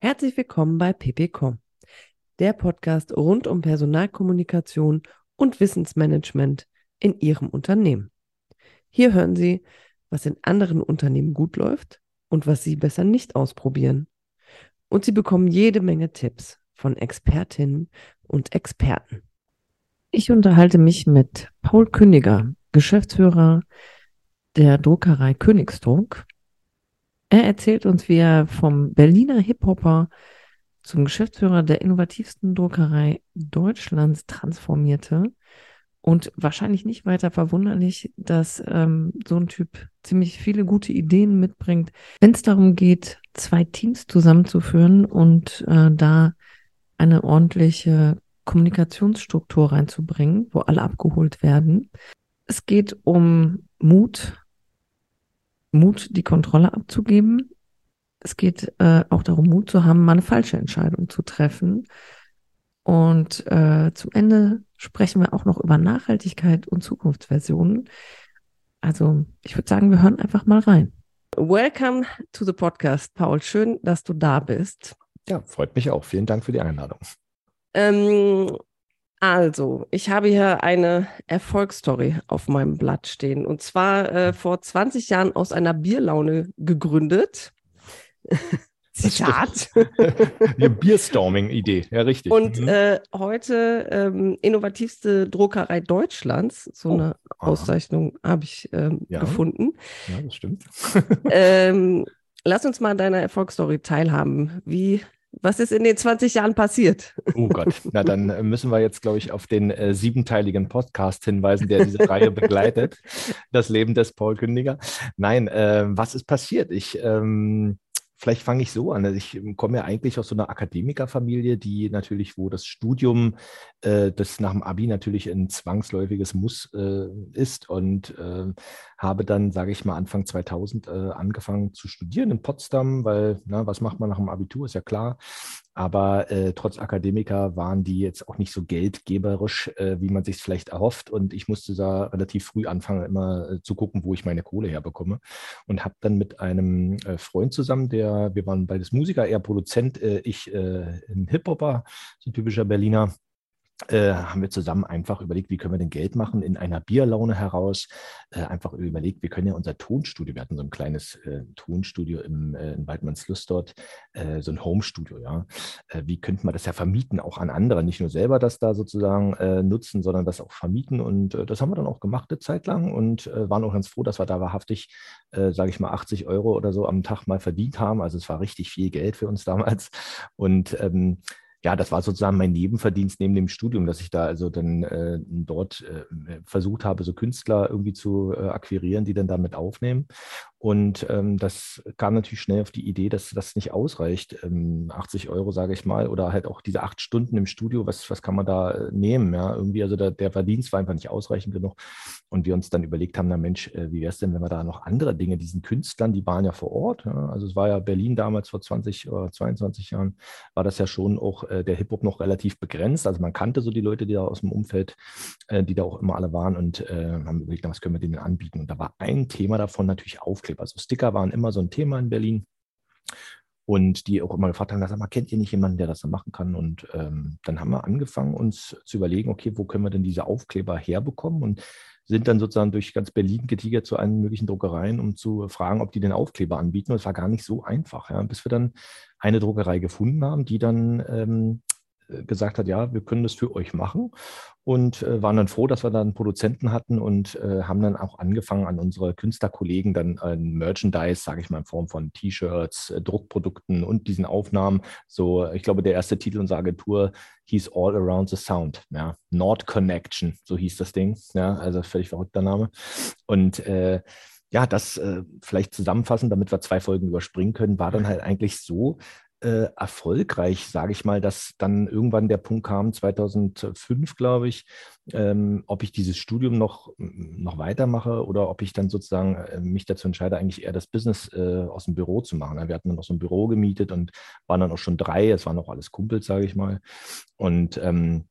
Herzlich willkommen bei ppcom, der Podcast rund um Personalkommunikation und Wissensmanagement in Ihrem Unternehmen. Hier hören Sie, was in anderen Unternehmen gut läuft und was Sie besser nicht ausprobieren. Und Sie bekommen jede Menge Tipps von Expertinnen und Experten. Ich unterhalte mich mit Paul Kündiger, Geschäftsführer der Druckerei Königsdruck. Er erzählt uns, wie er vom Berliner Hip-Hopper zum Geschäftsführer der innovativsten Druckerei Deutschlands transformierte und wahrscheinlich nicht weiter verwunderlich, dass ähm, so ein Typ ziemlich viele gute Ideen mitbringt, wenn es darum geht, zwei Teams zusammenzuführen und äh, da eine ordentliche Kommunikationsstruktur reinzubringen, wo alle abgeholt werden. Es geht um Mut, Mut, die Kontrolle abzugeben. Es geht äh, auch darum, Mut zu haben, mal eine falsche Entscheidung zu treffen und äh, zum Ende sprechen wir auch noch über Nachhaltigkeit und Zukunftsversionen. Also ich würde sagen, wir hören einfach mal rein. Welcome to the podcast, Paul. Schön, dass du da bist. Ja, freut mich auch. Vielen Dank für die Einladung. Ähm, also, ich habe hier eine Erfolgsstory auf meinem Blatt stehen. Und zwar äh, vor 20 Jahren aus einer Bierlaune gegründet. Zitat. Eine Bierstorming-Idee, ja, richtig. Und mhm. äh, heute ähm, innovativste Druckerei Deutschlands, so oh, eine. Auszeichnung habe ich ähm, ja. gefunden. Ja, das stimmt. ähm, lass uns mal deiner Erfolgsstory teilhaben. Wie was ist in den 20 Jahren passiert? Oh Gott, na dann äh, müssen wir jetzt, glaube ich, auf den äh, siebenteiligen Podcast hinweisen, der diese Reihe begleitet. Das Leben des Paul Kündiger. Nein, äh, was ist passiert? Ich ähm, Vielleicht fange ich so an. Also ich komme ja eigentlich aus so einer Akademikerfamilie, die natürlich, wo das Studium, äh, das nach dem Abi natürlich ein zwangsläufiges Muss äh, ist und äh, habe dann, sage ich mal, Anfang 2000 äh, angefangen zu studieren in Potsdam, weil, na, was macht man nach dem Abitur, ist ja klar. Aber äh, trotz Akademiker waren die jetzt auch nicht so geldgeberisch, äh, wie man sich vielleicht erhofft. Und ich musste da relativ früh anfangen, immer äh, zu gucken, wo ich meine Kohle herbekomme. Und habe dann mit einem äh, Freund zusammen, der, wir waren beides Musiker, er Produzent, äh, ich äh, ein Hip-Hopper, so ein typischer Berliner, äh, haben wir zusammen einfach überlegt, wie können wir denn Geld machen in einer Bierlaune heraus. Äh, einfach überlegt, wir können ja unser Tonstudio, wir hatten so ein kleines äh, Tonstudio im, äh, in Waldmannslust dort, äh, so ein Homestudio, ja. Äh, wie könnte man das ja vermieten, auch an andere, nicht nur selber das da sozusagen nutzen, sondern das auch vermieten. Und das haben wir dann auch gemacht eine Zeit lang und waren auch ganz froh, dass wir da wahrhaftig, sage ich mal, 80 Euro oder so am Tag mal verdient haben. Also es war richtig viel Geld für uns damals. Und ähm, ja, das war sozusagen mein Nebenverdienst neben dem Studium, dass ich da also dann äh, dort äh, versucht habe, so Künstler irgendwie zu äh, akquirieren, die dann damit aufnehmen. Und ähm, das kam natürlich schnell auf die Idee, dass das nicht ausreicht. Ähm, 80 Euro, sage ich mal, oder halt auch diese acht Stunden im Studio, was, was kann man da äh, nehmen? Ja, irgendwie, also der, der Verdienst war einfach nicht ausreichend genug. Und wir uns dann überlegt haben, na Mensch, äh, wie wäre es denn, wenn wir da noch andere Dinge, diesen Künstlern, die waren ja vor Ort. Ja, also es war ja Berlin damals vor 20 oder 22 Jahren, war das ja schon auch äh, der Hip-Hop noch relativ begrenzt. Also man kannte so die Leute, die da aus dem Umfeld, äh, die da auch immer alle waren und äh, haben überlegt, was können wir denen anbieten? Und da war ein Thema davon natürlich Aufklärung. Also Sticker waren immer so ein Thema in Berlin. Und die auch immer gefragt haben, sag mal, kennt ihr nicht jemanden, der das so machen kann? Und ähm, dann haben wir angefangen, uns zu überlegen, okay, wo können wir denn diese Aufkleber herbekommen? Und sind dann sozusagen durch ganz Berlin getigert zu allen möglichen Druckereien, um zu fragen, ob die den Aufkleber anbieten. Und es war gar nicht so einfach, ja, bis wir dann eine Druckerei gefunden haben, die dann ähm, gesagt hat, ja, wir können das für euch machen und äh, waren dann froh, dass wir dann Produzenten hatten und äh, haben dann auch angefangen, an unsere Künstlerkollegen dann ein Merchandise, sage ich mal, in Form von T-Shirts, äh, Druckprodukten und diesen Aufnahmen. So, ich glaube, der erste Titel unserer Agentur hieß All Around the Sound, ja, Nord Connection, so hieß das Ding, ja, also völlig verrückter Name. Und äh, ja, das äh, vielleicht zusammenfassen, damit wir zwei Folgen überspringen können, war dann halt eigentlich so, äh, erfolgreich, sage ich mal, dass dann irgendwann der Punkt kam, 2005, glaube ich, ähm, ob ich dieses Studium noch, noch weitermache oder ob ich dann sozusagen äh, mich dazu entscheide, eigentlich eher das Business äh, aus dem Büro zu machen. Wir hatten dann noch so ein Büro gemietet und waren dann auch schon drei, es waren auch alles Kumpels, sage ich mal. Und ähm,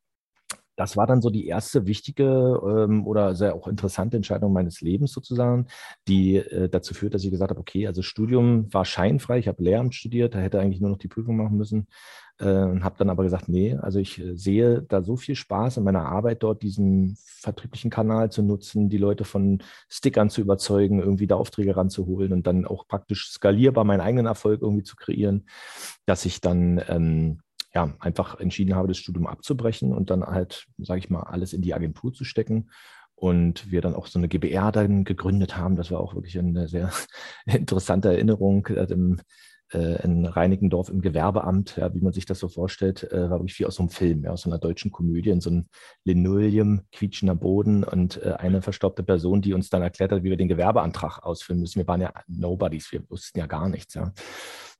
das war dann so die erste wichtige ähm, oder sehr auch interessante Entscheidung meines Lebens sozusagen, die äh, dazu führt, dass ich gesagt habe, okay, also Studium war scheinfrei, ich habe Lehramt studiert, da hätte eigentlich nur noch die Prüfung machen müssen äh, habe dann aber gesagt, nee, also ich äh, sehe da so viel Spaß in meiner Arbeit dort, diesen vertrieblichen Kanal zu nutzen, die Leute von Stickern zu überzeugen, irgendwie da Aufträge ranzuholen und dann auch praktisch skalierbar meinen eigenen Erfolg irgendwie zu kreieren, dass ich dann ähm, ja, einfach entschieden habe, das Studium abzubrechen und dann halt, sage ich mal, alles in die Agentur zu stecken. Und wir dann auch so eine GBR dann gegründet haben. Das war auch wirklich eine sehr interessante Erinnerung. Also in Reinickendorf im Gewerbeamt, ja, wie man sich das so vorstellt, äh, war wirklich wie aus so einem Film, ja, aus einer deutschen Komödie, in so einem Linoleum, quietschender Boden und äh, eine verstaubte Person, die uns dann erklärt hat, wie wir den Gewerbeantrag ausfüllen müssen. Wir waren ja Nobodies, wir wussten ja gar nichts, ja.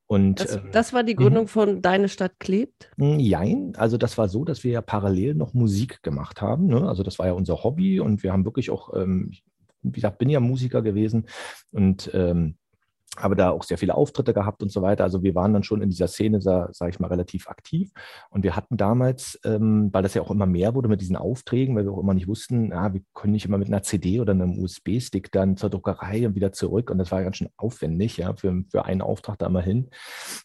Und, das, ähm, das, war die Gründung mhm. von Deine Stadt klebt? Nein, hm, also das war so, dass wir ja parallel noch Musik gemacht haben. Ne? Also das war ja unser Hobby und wir haben wirklich auch, ähm, wie gesagt, bin ja Musiker gewesen und ähm, habe da auch sehr viele Auftritte gehabt und so weiter. Also wir waren dann schon in dieser Szene, sage ich mal, relativ aktiv. Und wir hatten damals, ähm, weil das ja auch immer mehr wurde mit diesen Aufträgen, weil wir auch immer nicht wussten, ah, wir können nicht immer mit einer CD oder einem USB-Stick dann zur Druckerei und wieder zurück. Und das war ganz schön aufwendig, ja, für, für einen Auftrag da mal hin,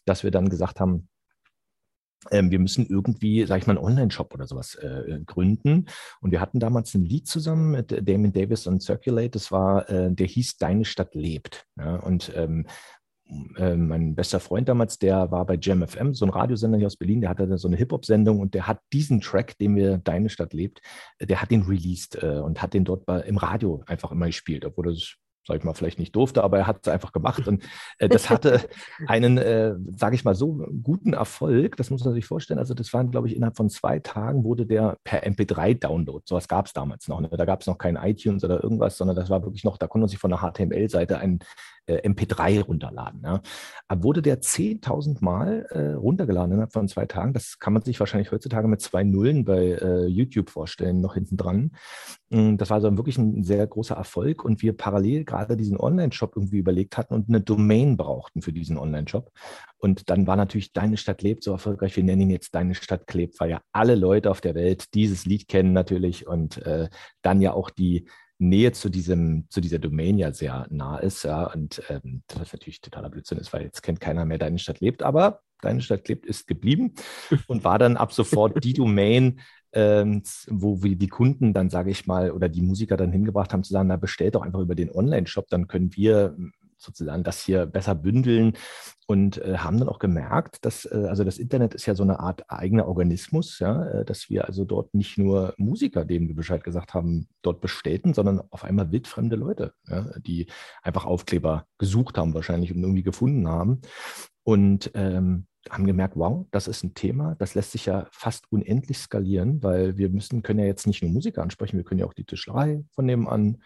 dass wir dann gesagt haben, ähm, wir müssen irgendwie, sag ich mal, einen Online-Shop oder sowas äh, gründen. Und wir hatten damals ein Lied zusammen mit Damon Davis und Circulate. Das war, äh, der hieß Deine Stadt lebt. Ja? Und ähm, äh, mein bester Freund damals, der war bei Jam so ein Radiosender hier aus Berlin, der hatte so eine Hip-Hop-Sendung und der hat diesen Track, den wir Deine Stadt lebt, äh, der hat den released äh, und hat den dort im Radio einfach immer gespielt, obwohl das sage ich mal, vielleicht nicht durfte, aber er hat es einfach gemacht. Und äh, das hatte einen, äh, sage ich mal, so guten Erfolg, das muss man sich vorstellen. Also das waren, glaube ich, innerhalb von zwei Tagen wurde der per MP3-Download. Sowas gab es damals noch. Ne? Da gab es noch kein iTunes oder irgendwas, sondern das war wirklich noch, da konnte man sich von der HTML-Seite ein äh, MP3 runterladen. Ja. Aber wurde der 10.000 Mal äh, runtergeladen innerhalb von zwei Tagen. Das kann man sich wahrscheinlich heutzutage mit zwei Nullen bei äh, YouTube vorstellen, noch hinten dran. Mm, das war also wirklich ein sehr großer Erfolg und wir parallel gerade diesen Online-Shop irgendwie überlegt hatten und eine Domain brauchten für diesen Online-Shop. Und dann war natürlich Deine Stadt lebt so erfolgreich. Wir nennen ihn jetzt Deine Stadt klebt, weil ja alle Leute auf der Welt dieses Lied kennen natürlich und äh, dann ja auch die Nähe zu diesem, zu dieser Domain ja sehr nah ist, ja, und ähm, das natürlich totaler Blödsinn ist, weil jetzt kennt keiner mehr Deine Stadt lebt, aber Deine Stadt lebt ist geblieben und war dann ab sofort die Domain, ähm, wo wir die Kunden dann, sage ich mal, oder die Musiker dann hingebracht haben, zu sagen, na, bestellt doch einfach über den Online-Shop, dann können wir sozusagen das hier besser bündeln. Und äh, haben dann auch gemerkt, dass äh, also das Internet ist ja so eine Art eigener Organismus, ja, äh, dass wir also dort nicht nur Musiker, denen wir Bescheid gesagt haben, dort bestätigen, sondern auf einmal wildfremde Leute, ja, die einfach Aufkleber gesucht haben wahrscheinlich und irgendwie gefunden haben. Und ähm, haben gemerkt, wow, das ist ein Thema, das lässt sich ja fast unendlich skalieren, weil wir müssen, können ja jetzt nicht nur Musiker ansprechen, wir können ja auch die Tischlerei von nebenan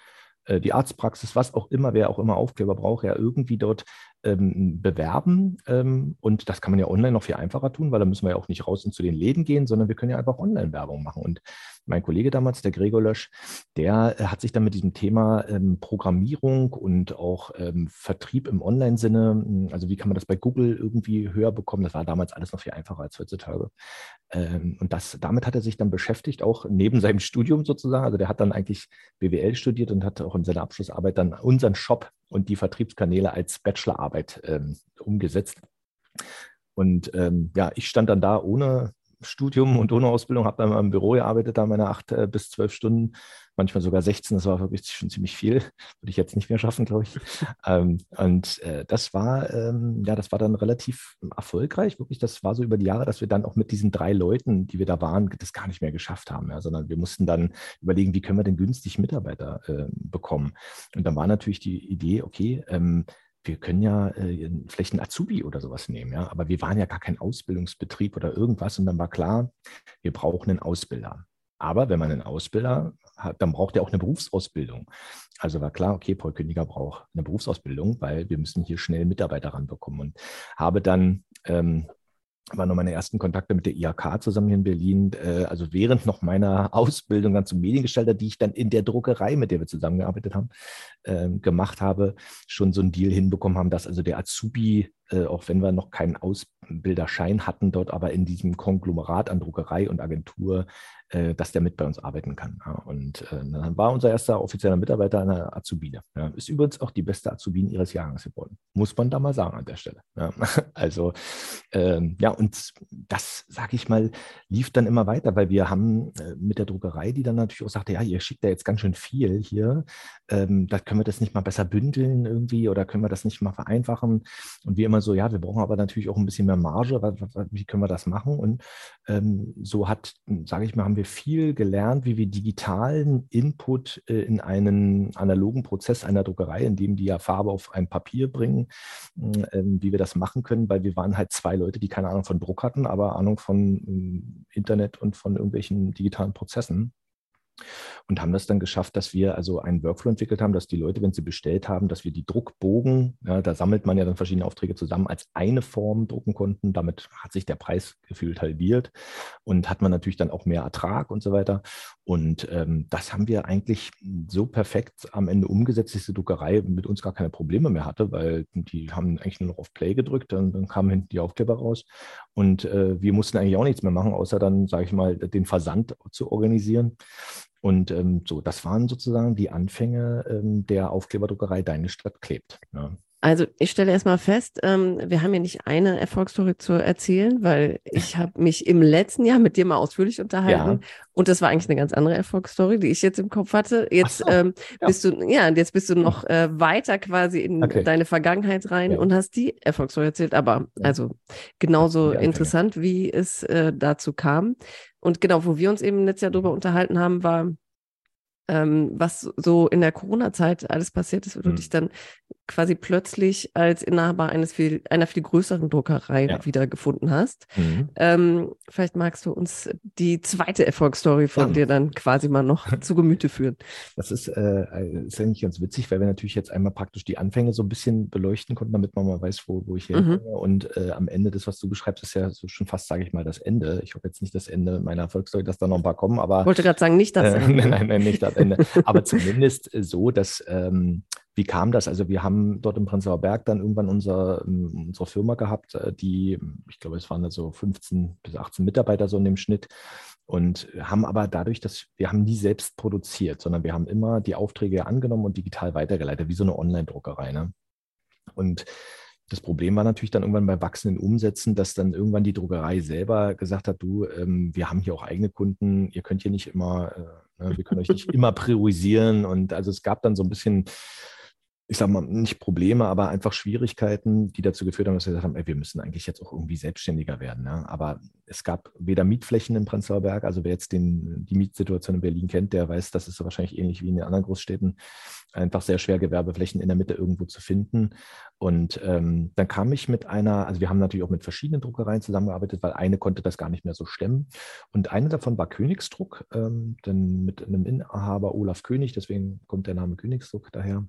äh, die Arztpraxis, was auch immer, wer auch immer Aufkleber braucht, ja irgendwie dort ähm, bewerben. Ähm, und das kann man ja online noch viel einfacher tun, weil da müssen wir ja auch nicht raus und zu den Läden gehen, sondern wir können ja einfach Online-Werbung machen. Und mein Kollege damals, der Gregor Lösch, der äh, hat sich dann mit diesem Thema ähm, Programmierung und auch ähm, Vertrieb im Online-Sinne, hm, also wie kann man das bei Google irgendwie höher bekommen, das war damals alles noch viel einfacher als heutzutage. Ähm, und das, damit hat er sich dann beschäftigt, auch neben seinem Studium sozusagen. Also der hat dann eigentlich BWL studiert und hat auch in seiner Abschlussarbeit dann unseren Shop und die Vertriebskanäle als Bachelorarbeit ähm, umgesetzt. Und ähm, ja, ich stand dann da ohne Studium und ohne Ausbildung, habe dann im Büro gearbeitet, da meine acht äh, bis zwölf Stunden, manchmal sogar 16, das war wirklich schon ziemlich viel, würde ich jetzt nicht mehr schaffen, glaube ich. ähm, und äh, das war, ähm, ja, das war dann relativ erfolgreich, wirklich, das war so über die Jahre, dass wir dann auch mit diesen drei Leuten, die wir da waren, das gar nicht mehr geschafft haben, ja, sondern wir mussten dann überlegen, wie können wir denn günstig Mitarbeiter äh, bekommen. Und dann war natürlich die Idee, okay, ähm, wir können ja äh, vielleicht einen Azubi oder sowas nehmen, ja, aber wir waren ja gar kein Ausbildungsbetrieb oder irgendwas und dann war klar, wir brauchen einen Ausbilder. Aber wenn man einen Ausbilder hat, dann braucht er auch eine Berufsausbildung. Also war klar, okay, Paul Kündiger braucht eine Berufsausbildung, weil wir müssen hier schnell Mitarbeiter ranbekommen und habe dann ähm, waren noch meine ersten Kontakte mit der IHK zusammen hier in Berlin, äh, also während noch meiner Ausbildung dann zum Mediengestalter, die ich dann in der Druckerei, mit der wir zusammengearbeitet haben, äh, gemacht habe, schon so einen Deal hinbekommen haben, dass also der Azubi äh, auch wenn wir noch keinen Ausbilderschein hatten dort, aber in diesem Konglomerat an Druckerei und Agentur, äh, dass der mit bei uns arbeiten kann. Ja. Und äh, dann war unser erster offizieller Mitarbeiter eine Azubine. Ja. Ist übrigens auch die beste Azubine ihres Jahrgangs geworden. Muss man da mal sagen an der Stelle. Ja. Also ähm, ja, und das, sage ich mal, lief dann immer weiter, weil wir haben äh, mit der Druckerei, die dann natürlich auch sagte, ja, ihr schickt da jetzt ganz schön viel hier, ähm, da können wir das nicht mal besser bündeln irgendwie oder können wir das nicht mal vereinfachen? Und wir immer so, ja, wir brauchen aber natürlich auch ein bisschen mehr Marge, wie können wir das machen? Und ähm, so hat, sage ich mal, haben wir viel gelernt, wie wir digitalen Input äh, in einen analogen Prozess einer Druckerei, in dem die ja Farbe auf ein Papier bringen, äh, wie wir das machen können, weil wir waren halt zwei Leute, die keine Ahnung von Druck hatten, aber Ahnung von äh, Internet und von irgendwelchen digitalen Prozessen und haben das dann geschafft, dass wir also einen Workflow entwickelt haben, dass die Leute, wenn sie bestellt haben, dass wir die Druckbogen, ja, da sammelt man ja dann verschiedene Aufträge zusammen, als eine Form drucken konnten. Damit hat sich der Preis gefühlt halbiert und hat man natürlich dann auch mehr Ertrag und so weiter. Und ähm, das haben wir eigentlich so perfekt am Ende umgesetzt, dass die Druckerei mit uns gar keine Probleme mehr hatte, weil die haben eigentlich nur noch auf Play gedrückt, dann, dann kamen hinten die Aufkleber raus und äh, wir mussten eigentlich auch nichts mehr machen, außer dann, sage ich mal, den Versand zu organisieren. Und ähm, so, das waren sozusagen die Anfänge ähm, der Aufkleberdruckerei Deine Stadt klebt. Ja. Also ich stelle erstmal fest, ähm, wir haben ja nicht eine Erfolgsstory zu erzählen, weil ich habe mich im letzten Jahr mit dir mal ausführlich unterhalten ja. und das war eigentlich eine ganz andere Erfolgsstory, die ich jetzt im Kopf hatte. Jetzt so, ähm, ja. bist du, ja, jetzt bist du noch äh, weiter quasi in okay. deine Vergangenheit rein ja. und hast die Erfolgsstory erzählt, aber also genauso interessant, wie es äh, dazu kam. Und genau, wo wir uns eben letztes Jahr drüber unterhalten haben, war, ähm, was so in der Corona-Zeit alles passiert ist, wo mhm. du dich dann quasi plötzlich als Inhaber eines viel, einer viel größeren Druckerei ja. wiedergefunden hast. Mhm. Ähm, vielleicht magst du uns die zweite Erfolgsstory von ja. dir dann quasi mal noch zu Gemüte führen. Das ist, äh, ist eigentlich ganz witzig, weil wir natürlich jetzt einmal praktisch die Anfänge so ein bisschen beleuchten konnten, damit man mal weiß, wo, wo ich herkomme. Mhm. Und äh, am Ende des, was du beschreibst, ist ja so schon fast, sage ich mal, das Ende. Ich hoffe jetzt nicht das Ende meiner Erfolgsstory, dass da noch ein paar kommen, aber. Ich wollte gerade sagen, nicht das äh, Ende. nein, nein, nicht das Ende. aber zumindest so, dass ähm, wie kam das? Also wir haben dort im Prenzlauer Berg dann irgendwann unser, ähm, unsere Firma gehabt, äh, die, ich glaube, es waren so 15 bis 18 Mitarbeiter so in dem Schnitt und haben aber dadurch, dass wir haben nie selbst produziert, sondern wir haben immer die Aufträge angenommen und digital weitergeleitet, wie so eine Online-Druckerei. Ne? Und das Problem war natürlich dann irgendwann bei wachsenden Umsätzen, dass dann irgendwann die Druckerei selber gesagt hat, du, ähm, wir haben hier auch eigene Kunden, ihr könnt hier nicht immer, äh, ne, wir können euch nicht immer priorisieren. Und also es gab dann so ein bisschen ich sage mal, nicht Probleme, aber einfach Schwierigkeiten, die dazu geführt haben, dass wir gesagt haben, ey, wir müssen eigentlich jetzt auch irgendwie selbstständiger werden. Ja? Aber es gab weder Mietflächen in Prenzlauer Berg, also wer jetzt den, die Mietsituation in Berlin kennt, der weiß, das ist wahrscheinlich ähnlich wie in den anderen Großstädten, einfach sehr schwer, Gewerbeflächen in der Mitte irgendwo zu finden. Und ähm, dann kam ich mit einer, also wir haben natürlich auch mit verschiedenen Druckereien zusammengearbeitet, weil eine konnte das gar nicht mehr so stemmen. Und eine davon war Königsdruck, ähm, denn mit einem Inhaber Olaf König, deswegen kommt der Name Königsdruck daher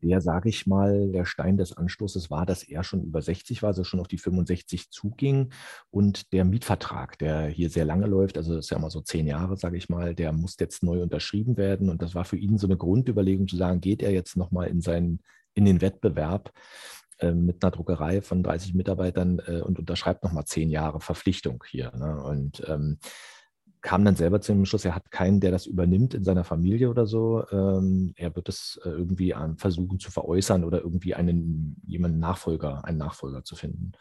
der, sage ich mal, der Stein des Anstoßes war, dass er schon über 60 war, also schon auf die 65 zuging. Und der Mietvertrag, der hier sehr lange läuft, also das ist ja immer so zehn Jahre, sage ich mal, der muss jetzt neu unterschrieben werden. Und das war für ihn so eine Grundüberlegung zu sagen, geht er jetzt nochmal in seinen, in den Wettbewerb äh, mit einer Druckerei von 30 Mitarbeitern äh, und unterschreibt nochmal zehn Jahre Verpflichtung hier. Ne? Und ähm, kam dann selber zu dem Schluss, er hat keinen, der das übernimmt in seiner Familie oder so. Ähm, er wird es äh, irgendwie versuchen zu veräußern oder irgendwie einen jemanden Nachfolger, einen Nachfolger zu finden.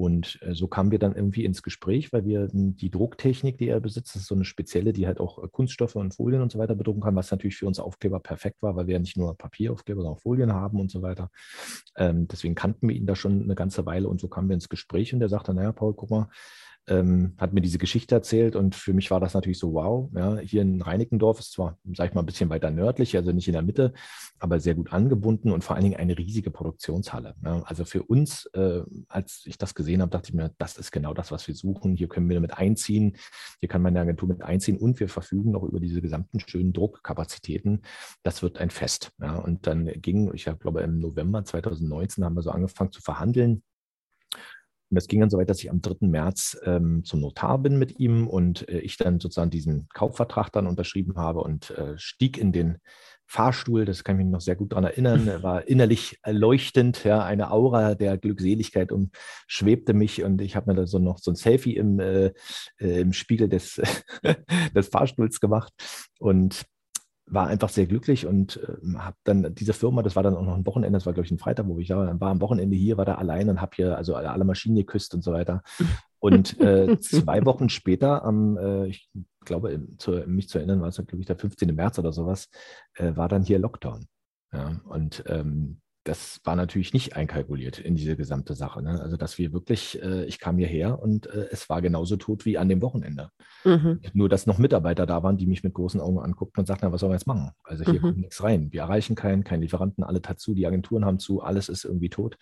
Und äh, so kamen wir dann irgendwie ins Gespräch, weil wir die Drucktechnik, die er besitzt, ist so eine spezielle, die halt auch äh, Kunststoffe und Folien und so weiter bedrucken kann, was natürlich für uns Aufkleber perfekt war, weil wir ja nicht nur Papieraufkleber, sondern auch Folien haben und so weiter. Ähm, deswegen kannten wir ihn da schon eine ganze Weile und so kamen wir ins Gespräch und er sagte, naja, Paul, guck mal, ähm, hat mir diese Geschichte erzählt und für mich war das natürlich so, wow, ja, hier in Reinickendorf ist zwar, sag ich mal, ein bisschen weiter nördlich, also nicht in der Mitte, aber sehr gut angebunden und vor allen Dingen eine riesige Produktionshalle. Ja. Also für uns, äh, als ich das gesehen habe, dachte ich mir, das ist genau das, was wir suchen. Hier können wir mit einziehen, hier kann meine Agentur mit einziehen und wir verfügen noch über diese gesamten schönen Druckkapazitäten. Das wird ein Fest. Ja. Und dann ging, ich glaube, im November 2019 haben wir so angefangen zu verhandeln Und das ging dann so weit, dass ich am 3. März ähm, zum Notar bin mit ihm und äh, ich dann sozusagen diesen Kaufvertrag dann unterschrieben habe und äh, stieg in den Fahrstuhl, das kann ich mich noch sehr gut daran erinnern, er war innerlich erleuchtend, ja, eine Aura der Glückseligkeit umschwebte mich. Und ich habe mir da so noch so ein Selfie im, äh, äh im Spiegel des, des Fahrstuhls gemacht. Und war einfach sehr glücklich und äh, habe dann diese Firma, das war dann auch noch ein Wochenende, das war glaube ich ein Freitag, wo ich da war, dann war am Wochenende hier, war da allein und habe hier also alle, alle Maschinen geküsst und so weiter. Und äh, zwei Wochen später, am, äh, ich glaube, zu, mich zu erinnern, war es glaube ich der 15. März oder sowas, äh, war dann hier Lockdown. Ja, und ähm, das war natürlich nicht einkalkuliert in diese gesamte Sache. Ne? Also, dass wir wirklich, äh, ich kam hierher und äh, es war genauso tot wie an dem Wochenende. Mhm. Nur, dass noch Mitarbeiter da waren, die mich mit großen Augen anguckten und sagten, na, was sollen wir jetzt machen? Also hier mhm. kommt nichts rein. Wir erreichen keinen, keinen Lieferanten, alle dazu, die Agenturen haben zu, alles ist irgendwie tot.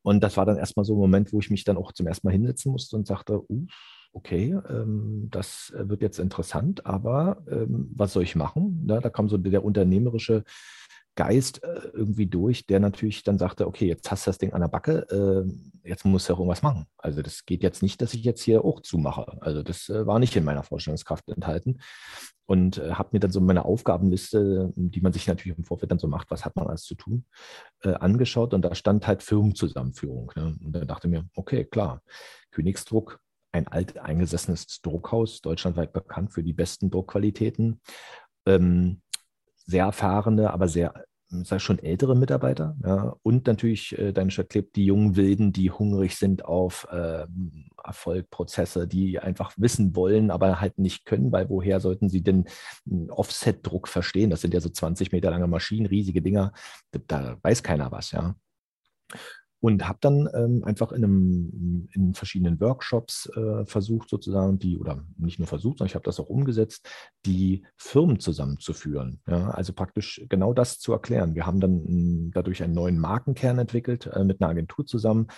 Und das war dann erstmal so ein Moment, wo ich mich dann auch zum ersten Mal hinsetzen musste und sagte, uh, okay, ähm, das wird jetzt interessant, aber ähm, was soll ich machen? Ja, da kam so der unternehmerische Geist äh, irgendwie durch, der natürlich dann sagte, okay, jetzt hast du das Ding an der Backe, äh, jetzt musst du auch irgendwas machen. Also das geht jetzt nicht, dass ich jetzt hier auch zumache. Also das äh, war nicht in meiner Vorstellungskraft enthalten. Und äh, habe mir dann so meine Aufgabenliste, die man sich natürlich im Vorfeld dann so macht, was hat man alles zu tun, äh, angeschaut. Und da stand halt Firmenzusammenführung. Ne? Und dann dachte mir, okay, klar, Königsdruck, ein alt eingesessenes Druckhaus, deutschlandweit bekannt für die besten Druckqualitäten. Ähm, sehr erfahrene, aber sehr sag schon ältere Mitarbeiter. Ja, und natürlich äh, deine Stadt klebt die jungen Wilden, die hungrig sind auf äh, Erfolg, die einfach wissen wollen, aber halt nicht können, weil woher sollten sie denn Offset-Druck verstehen? Das sind ja so 20 Meter lange Maschinen, riesige Dinger. Da weiß keiner was, ja und habe dann ähm, einfach in, einem, in verschiedenen Workshops äh, versucht sozusagen die, oder nicht nur versucht, sondern ich habe das auch umgesetzt, die Firmen zusammenzuführen. Ja? Also praktisch genau das zu erklären. Wir haben dann hm, dadurch einen neuen Markenkern entwickelt äh, mit einer Agentur zusammen,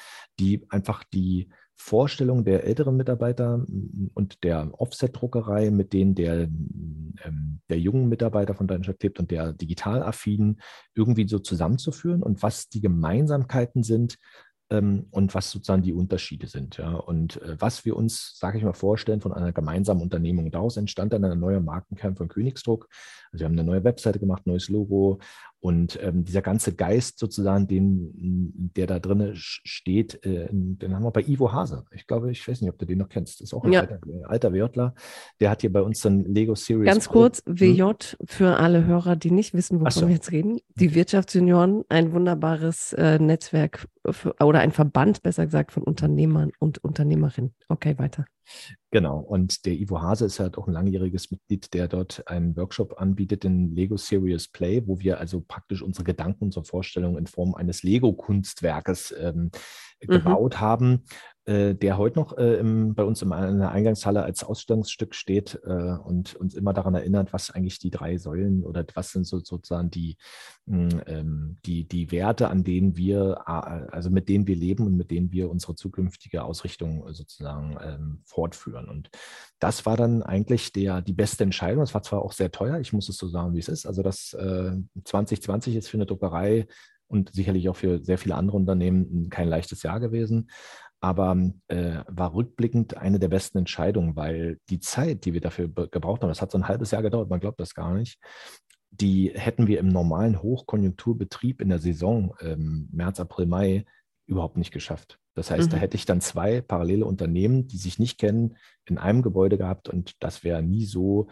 die einfach die Vorstellung der älteren Mitarbeiter und der Offset-Druckerei mit denen der, ähm, der jungen Mitarbeiter von Deiner Clip und der digital-affinen irgendwie so zusammenzuführen und was die Gemeinsamkeiten sind, ähm, und was sozusagen die Unterschiede sind. Ja. Und äh, was wir uns, sage ich mal, vorstellen von einer gemeinsamen Unternehmung. Daraus entstand dann ein neuer Markenkern von Königsdruck. Also wir haben eine neue Webseite gemacht, neues Logo und ähm, dieser ganze Geist sozusagen, den, der da drin steht, äh, den haben wir bei Ivo Hase. Ich glaube, ich weiß nicht, ob du den noch kennst. Das ist auch ein ja. alter, alter WJler. Der hat hier bei uns dann Lego Series. Ganz kurz, WJ hm? für alle Hörer, die nicht wissen, wovon so. wir jetzt reden. Die Wirtschaftsjunioren, ein wunderbares äh, Netzwerk für, oder ein Verband, besser gesagt, von Unternehmern und Unternehmerinnen. Okay, weiter. Genau. Und der Ivo Hase ist halt auch ein langjähriges Mitglied, der dort einen Workshop anbietet, den Lego Serious Play, wo wir also praktisch unsere Gedanken, unsere Vorstellungen in Form eines Lego-Kunstwerkes ähm, mhm. gebaut haben äh, der heute noch äh, im, bei uns in der Eingangshalle als Ausstellungsstück steht äh, und uns immer daran erinnert, was eigentlich die drei Säulen oder was sind so, sozusagen die, hm, ähm, die, die Werte, an denen wir, also mit denen wir leben und mit denen wir unsere zukünftige Ausrichtung sozusagen ähm, fortführen. Und das war dann eigentlich der, die beste Entscheidung. Es war zwar auch sehr teuer, ich muss es so sagen, wie es ist. Also das 2020 ist für eine Druckerei und sicherlich auch für sehr viele andere Unternehmen kein leichtes Jahr gewesen aber äh, war rückblickend eine der besten Entscheidungen, weil die Zeit, die wir dafür gebraucht haben, das hat so ein halbes Jahr gedauert, man glaubt das gar nicht, die hätten wir im normalen Hochkonjunkturbetrieb in der Saison ähm, März, April, Mai überhaupt nicht geschafft. Das heißt, mhm. da hätte ich dann zwei parallele Unternehmen, die sich nicht kennen, in einem Gebäude gehabt und das wäre nie so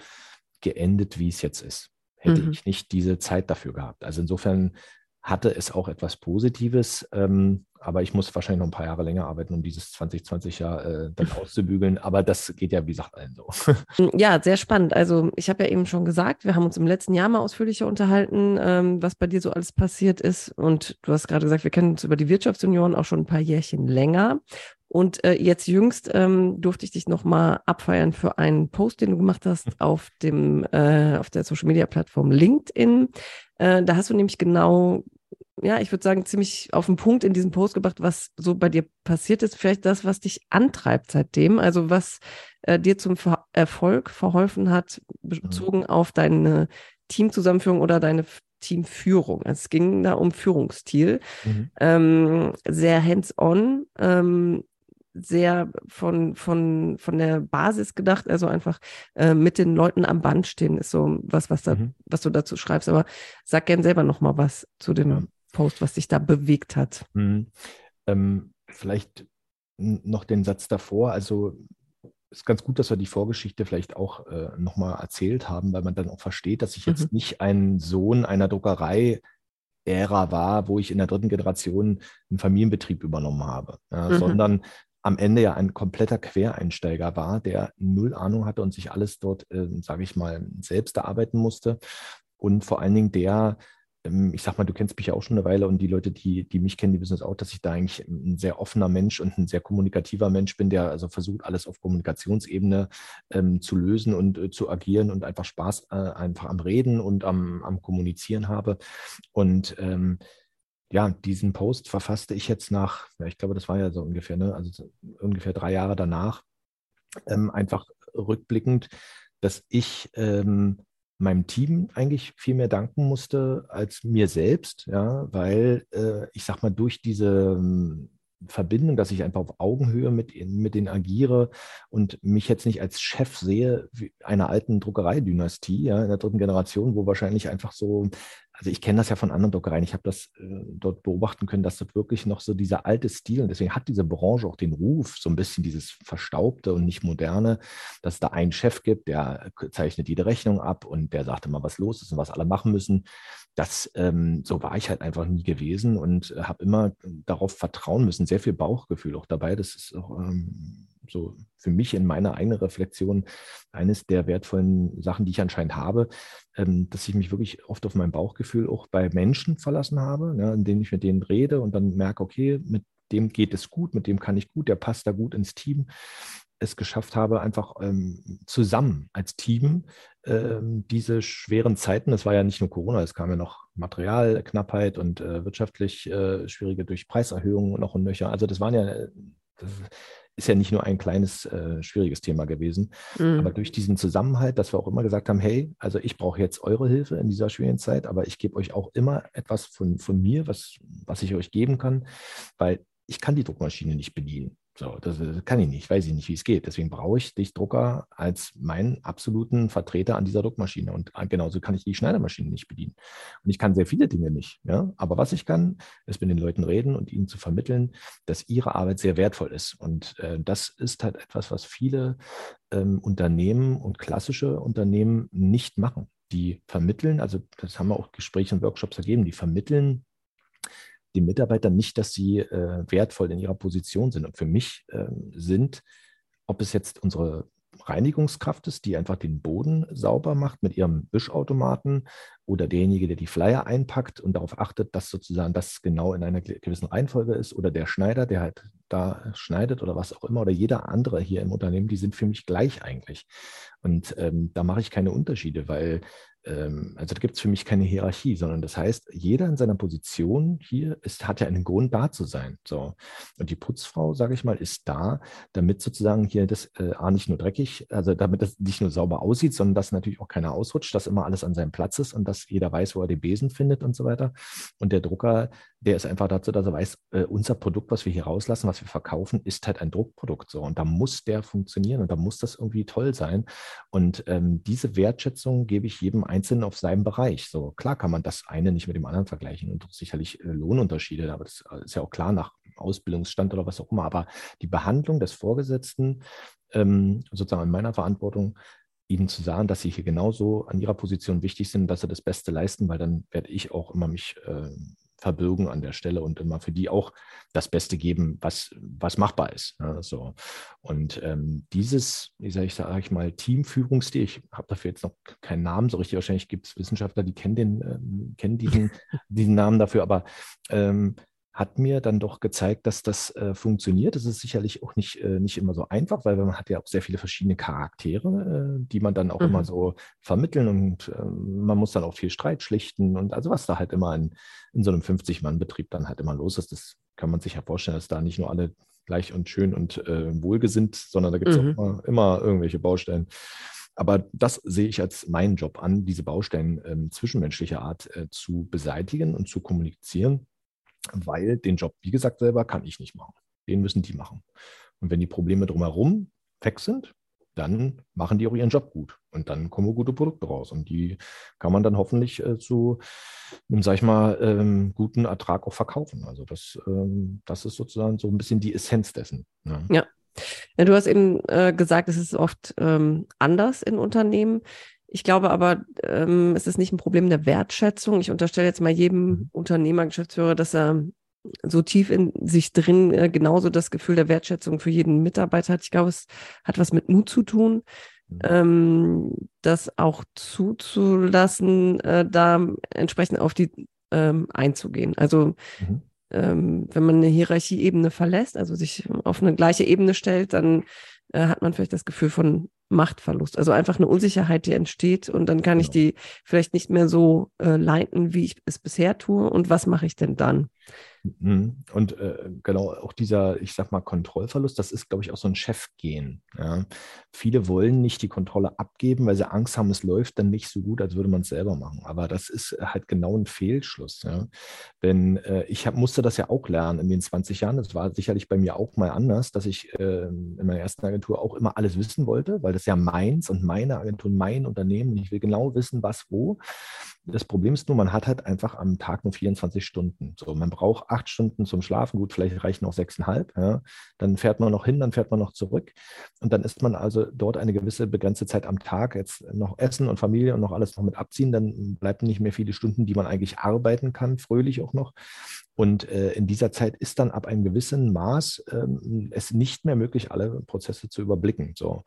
geendet, wie es jetzt ist. Hätte mhm. ich nicht diese Zeit dafür gehabt. Also insofern hatte es auch etwas Positives. Ähm, aber ich muss wahrscheinlich noch ein paar Jahre länger arbeiten, um dieses 2020 Jahr äh, dann auszubügeln. Aber das geht ja, wie gesagt, allen so. Ja, sehr spannend. Also ich habe ja eben schon gesagt, wir haben uns im letzten Jahr mal ausführlicher unterhalten, ähm, was bei dir so alles passiert ist. Und du hast gerade gesagt, wir kennen uns über die Wirtschaftsunion auch schon ein paar Jährchen länger. Und äh, jetzt jüngst ähm, durfte ich dich nochmal abfeiern für einen Post, den du gemacht hast auf dem äh, auf der Social Media Plattform LinkedIn. Äh, da hast du nämlich genau ja, ich würde sagen, ziemlich auf den Punkt in diesem Post gebracht, was so bei dir passiert ist. Vielleicht das, was dich antreibt seitdem, also was äh, dir zum Ver Erfolg verholfen hat, bezogen mhm. auf deine Teamzusammenführung oder deine Teamführung. Also es ging da um Führungsstil. Mhm. Ähm, sehr hands-on. Ähm, sehr von, von, von der Basis gedacht, also einfach äh, mit den Leuten am Band stehen, ist so was, was, da, mhm. was du dazu schreibst. Aber sag gern selber noch mal was zu dem ja. Post, was dich da bewegt hat. Mhm. Ähm, vielleicht noch den Satz davor. Also ist ganz gut, dass wir die Vorgeschichte vielleicht auch äh, nochmal erzählt haben, weil man dann auch versteht, dass ich jetzt mhm. nicht ein Sohn einer Druckerei Ära war, wo ich in der dritten Generation einen Familienbetrieb übernommen habe, ja, mhm. sondern am Ende ja ein kompletter Quereinsteiger war, der null Ahnung hatte und sich alles dort, äh, sage ich mal, selbst erarbeiten musste. Und vor allen Dingen der ich sag mal, du kennst mich ja auch schon eine Weile und die Leute, die, die mich kennen, die wissen es auch, dass ich da eigentlich ein sehr offener Mensch und ein sehr kommunikativer Mensch bin, der also versucht, alles auf Kommunikationsebene ähm, zu lösen und äh, zu agieren und einfach Spaß äh, einfach am Reden und am, am Kommunizieren habe. Und ähm, ja, diesen Post verfasste ich jetzt nach, ja, ich glaube, das war ja so ungefähr, ne, also ungefähr drei Jahre danach, ähm, einfach rückblickend, dass ich ähm, meinem Team eigentlich viel mehr danken musste als mir selbst, ja, weil äh, ich sag mal, durch diese ähm, Verbindung, dass ich einfach auf Augenhöhe mit, mit denen agiere und mich jetzt nicht als Chef sehe einer alten Druckereidynastie, ja, in der dritten Generation, wo wahrscheinlich einfach so also ich kenne das ja von anderen Druckereien, ich habe das äh, dort beobachten können, dass dort wirklich noch so dieser alte Stil, und deswegen hat diese Branche auch den Ruf, so ein bisschen dieses Verstaubte und nicht moderne, dass es da einen Chef gibt, der zeichnet jede Rechnung ab und der sagt immer, was los ist und was alle machen müssen. Das, ähm, so war ich halt einfach nie gewesen und äh, habe immer darauf vertrauen müssen, sehr viel Bauchgefühl auch dabei. Das ist auch ähm, so für mich in meiner eigenen Reflexion eines der wertvollen Sachen, die ich anscheinend habe, ähm, dass ich mich wirklich oft auf mein Bauchgefühl auch bei Menschen verlassen habe, ja, in denen ich mit denen rede und dann merke, okay, mit dem geht es gut, mit dem kann ich gut, der passt da gut ins Team es geschafft habe, einfach ähm, zusammen als Team ähm, diese schweren Zeiten, das war ja nicht nur Corona, es kam ja noch Materialknappheit und äh, wirtschaftlich äh, schwierige durch Preiserhöhungen noch und nöcher. Also das waren ja, äh, das, ist ja nicht nur ein kleines, äh, schwieriges Thema gewesen. Mhm. Aber durch diesen Zusammenhalt, dass wir auch immer gesagt haben, hey, also ich brauche jetzt eure Hilfe in dieser schwierigen Zeit, aber ich gebe euch auch immer etwas von, von mir, was, was ich euch geben kann, weil ich kann die Druckmaschine nicht bedienen. So, das, das, kann ich nicht, weiß ich nicht, wie es geht. Deswegen brauche ich dich Drucker als meinen absoluten Vertreter an dieser Druckmaschine. Und äh, genauso kann ich die Schneidermaschine nicht bedienen. Und ich kann sehr viele Dinge nicht. Ja? Aber was ich kann, ist mit den Leuten reden und ihnen zu vermitteln, dass ihre Arbeit sehr wertvoll ist. Und äh, das ist halt etwas, was viele ähm, Unternehmen und klassische Unternehmen nicht machen. Die vermitteln, also das haben wir auch Gespräche und Workshops ergeben, die vermitteln den Mitarbeitern nicht, dass sie äh, wertvoll in ihrer Position sind. Und für mich äh, sind, ob es jetzt unsere Reinigungskraft ist, die einfach den Boden sauber macht mit ihrem Wischautomaten oder derjenige, der die Flyer einpackt und darauf achtet, dass sozusagen das genau in einer gewissen Reihenfolge ist oder der Schneider, der halt da schneidet oder was auch immer oder jeder andere hier im Unternehmen, die sind für mich gleich eigentlich. Und ähm, da mache ich keine Unterschiede, weil also da gibt es für mich keine Hierarchie, sondern das heißt, jeder in seiner Position hier ist, hat ja einen Grund da zu sein. So. Und die Putzfrau, sage ich mal, ist da, damit sozusagen hier das äh, A nicht nur dreckig, also damit das nicht nur sauber aussieht, sondern dass natürlich auch keiner ausrutscht, dass immer alles an seinem Platz ist und dass jeder weiß, wo er den Besen findet und so weiter. Und der Drucker, der ist einfach dazu, dass er weiß, äh, unser Produkt, was wir hier rauslassen, was wir verkaufen, ist halt ein Druckprodukt. So. Und da muss der funktionieren und da muss das irgendwie toll sein. Und ähm, diese Wertschätzung gebe ich jedem Einzelnen auf seinem Bereich. So klar kann man das eine nicht mit dem anderen vergleichen und sicherlich äh, Lohnunterschiede, aber das äh, ist ja auch klar nach Ausbildungsstand oder was auch immer. Aber die Behandlung des Vorgesetzten ähm, sozusagen in meiner Verantwortung, ihnen zu sagen, dass sie hier genauso an ihrer Position wichtig sind, dass sie das Beste leisten, weil dann werde ich auch immer mich äh, verbürgen an der Stelle und immer für die auch das Beste geben, was, was machbar ist. Ja, so. Und ähm, dieses, wie sage ich, sag ich mal, Teamführungsstil, ich habe dafür jetzt noch keinen Namen, so richtig wahrscheinlich gibt es Wissenschaftler, die kennen, den, ähm, kennen diesen, diesen Namen dafür, aber ähm, hat mir dann doch gezeigt, dass das äh, funktioniert. Das ist sicherlich auch nicht, äh, nicht immer so einfach, weil man hat ja auch sehr viele verschiedene Charaktere, äh, die man dann auch mhm. immer so vermitteln und äh, man muss dann auch viel Streit schlichten und also was da halt immer in, in so einem 50-Mann-Betrieb dann halt immer los ist, das kann man sich ja vorstellen, dass da nicht nur alle gleich und schön und äh, wohlgesinnt, sondern da gibt es mhm. auch immer, immer irgendwelche Baustellen. Aber das sehe ich als meinen Job an, diese Baustellen ähm, zwischenmenschlicher Art äh, zu beseitigen und zu kommunizieren weil den Job, wie gesagt, selber kann ich nicht machen. Den müssen die machen. Und wenn die Probleme drumherum weg sind, dann machen die auch ihren Job gut. Und dann kommen gute Produkte raus. Und die kann man dann hoffentlich äh, zu einem, sag ich mal, ähm, guten Ertrag auch verkaufen. Also das, ähm, das ist sozusagen so ein bisschen die Essenz dessen. Ne? Ja. ja. Du hast eben äh, gesagt, es ist oft ähm, anders in Unternehmen. Ich glaube aber, ähm, es ist nicht ein Problem der Wertschätzung. Ich unterstelle jetzt mal jedem mhm. Unternehmer, Geschäftsführer, dass er so tief in sich drin äh, genauso das Gefühl der Wertschätzung für jeden Mitarbeiter hat. Ich glaube, es hat was mit Mut zu tun, mhm. ähm, das auch zuzulassen, äh, da entsprechend auf die ähm, einzugehen. Also mhm. ähm, wenn man eine Hierarchieebene verlässt, also sich auf eine gleiche Ebene stellt, dann äh, hat man vielleicht das Gefühl von Machtverlust. Also einfach eine Unsicherheit, die entsteht und dann kann genau. ich die vielleicht nicht mehr so äh, leiten, wie ich es bisher tue. Und was mache ich denn dann? Mhm. Und äh, genau, auch dieser, ich sag mal, Kontrollverlust, das ist, glaube ich, auch so ein Chefgehen. Ja. Viele wollen nicht die Kontrolle abgeben, weil sie Angst haben, es läuft dann nicht so gut, als würde man es selber machen. Aber das ist halt genau ein Fehlschluss. Ja. Denn äh, ich hab, musste das ja auch lernen in den 20 Jahren. Das war sicherlich bei mir auch mal anders, dass ich äh, in meiner ersten Agentur auch immer alles wissen wollte, weil das ja meins und meine Agentur, mein Unternehmen. Ich will genau wissen, was wo. Das Problem ist nur, man hat halt einfach am Tag nur 24 Stunden. So, man braucht acht Stunden zum Schlafen. Gut, vielleicht reichen auch sechseinhalb. Ja. Dann fährt man noch hin, dann fährt man noch zurück. Und dann ist man also dort eine gewisse begrenzte Zeit am Tag. Jetzt noch Essen und Familie und noch alles noch mit abziehen. Dann bleibt nicht mehr viele Stunden, die man eigentlich arbeiten kann, fröhlich auch noch. Und äh, in dieser Zeit ist dann ab einem gewissen Maß ähm, es nicht mehr möglich, alle Prozesse zu überblicken. So.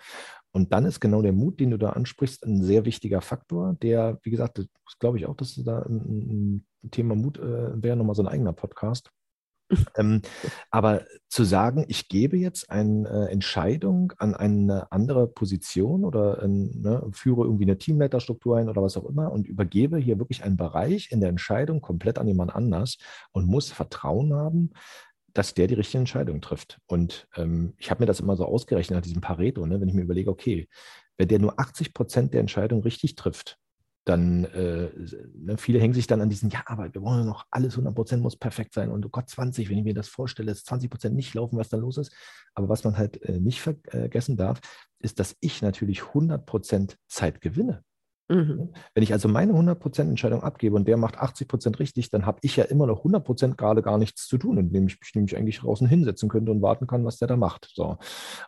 Und dann ist genau der Mut, den du da ansprichst, ein sehr wichtiger Faktor, der, wie gesagt, glaube ich auch, dass da ein, ein Thema Mut äh, wäre, nochmal so ein eigener Podcast. Ähm, aber zu sagen, ich gebe jetzt eine äh, Entscheidung an eine andere Position oder in, ne, führe irgendwie eine Teamleiterstruktur ein oder was auch immer und übergebe hier wirklich einen Bereich in der Entscheidung komplett an jemand anders und muss Vertrauen haben, dass der die richtige Entscheidung trifft. Und ähm, ich habe mir das immer so ausgerechnet nach diesem Pareto, ne, wenn ich mir überlege, okay, wenn der nur 80 Prozent der Entscheidung richtig trifft, dann äh, ne, viele hängen sich dann an diesen, ja, aber wir wollen noch alles 100 Prozent muss perfekt sein und oh Gott, 20, wenn ich mir das vorstelle, ist 20 Prozent nicht laufen, was da los ist. Aber was man halt äh, nicht vergessen darf, ist, dass ich natürlich 100 Prozent Zeit gewinne. Mhm. Wenn ich also meine 100% Entscheidung abgebe und der macht 80% richtig, dann habe ich ja immer noch 100% gerade gar nichts zu tun, indem ich mich nämlich eigentlich draußen hinsetzen könnte und warten kann, was der da macht. So.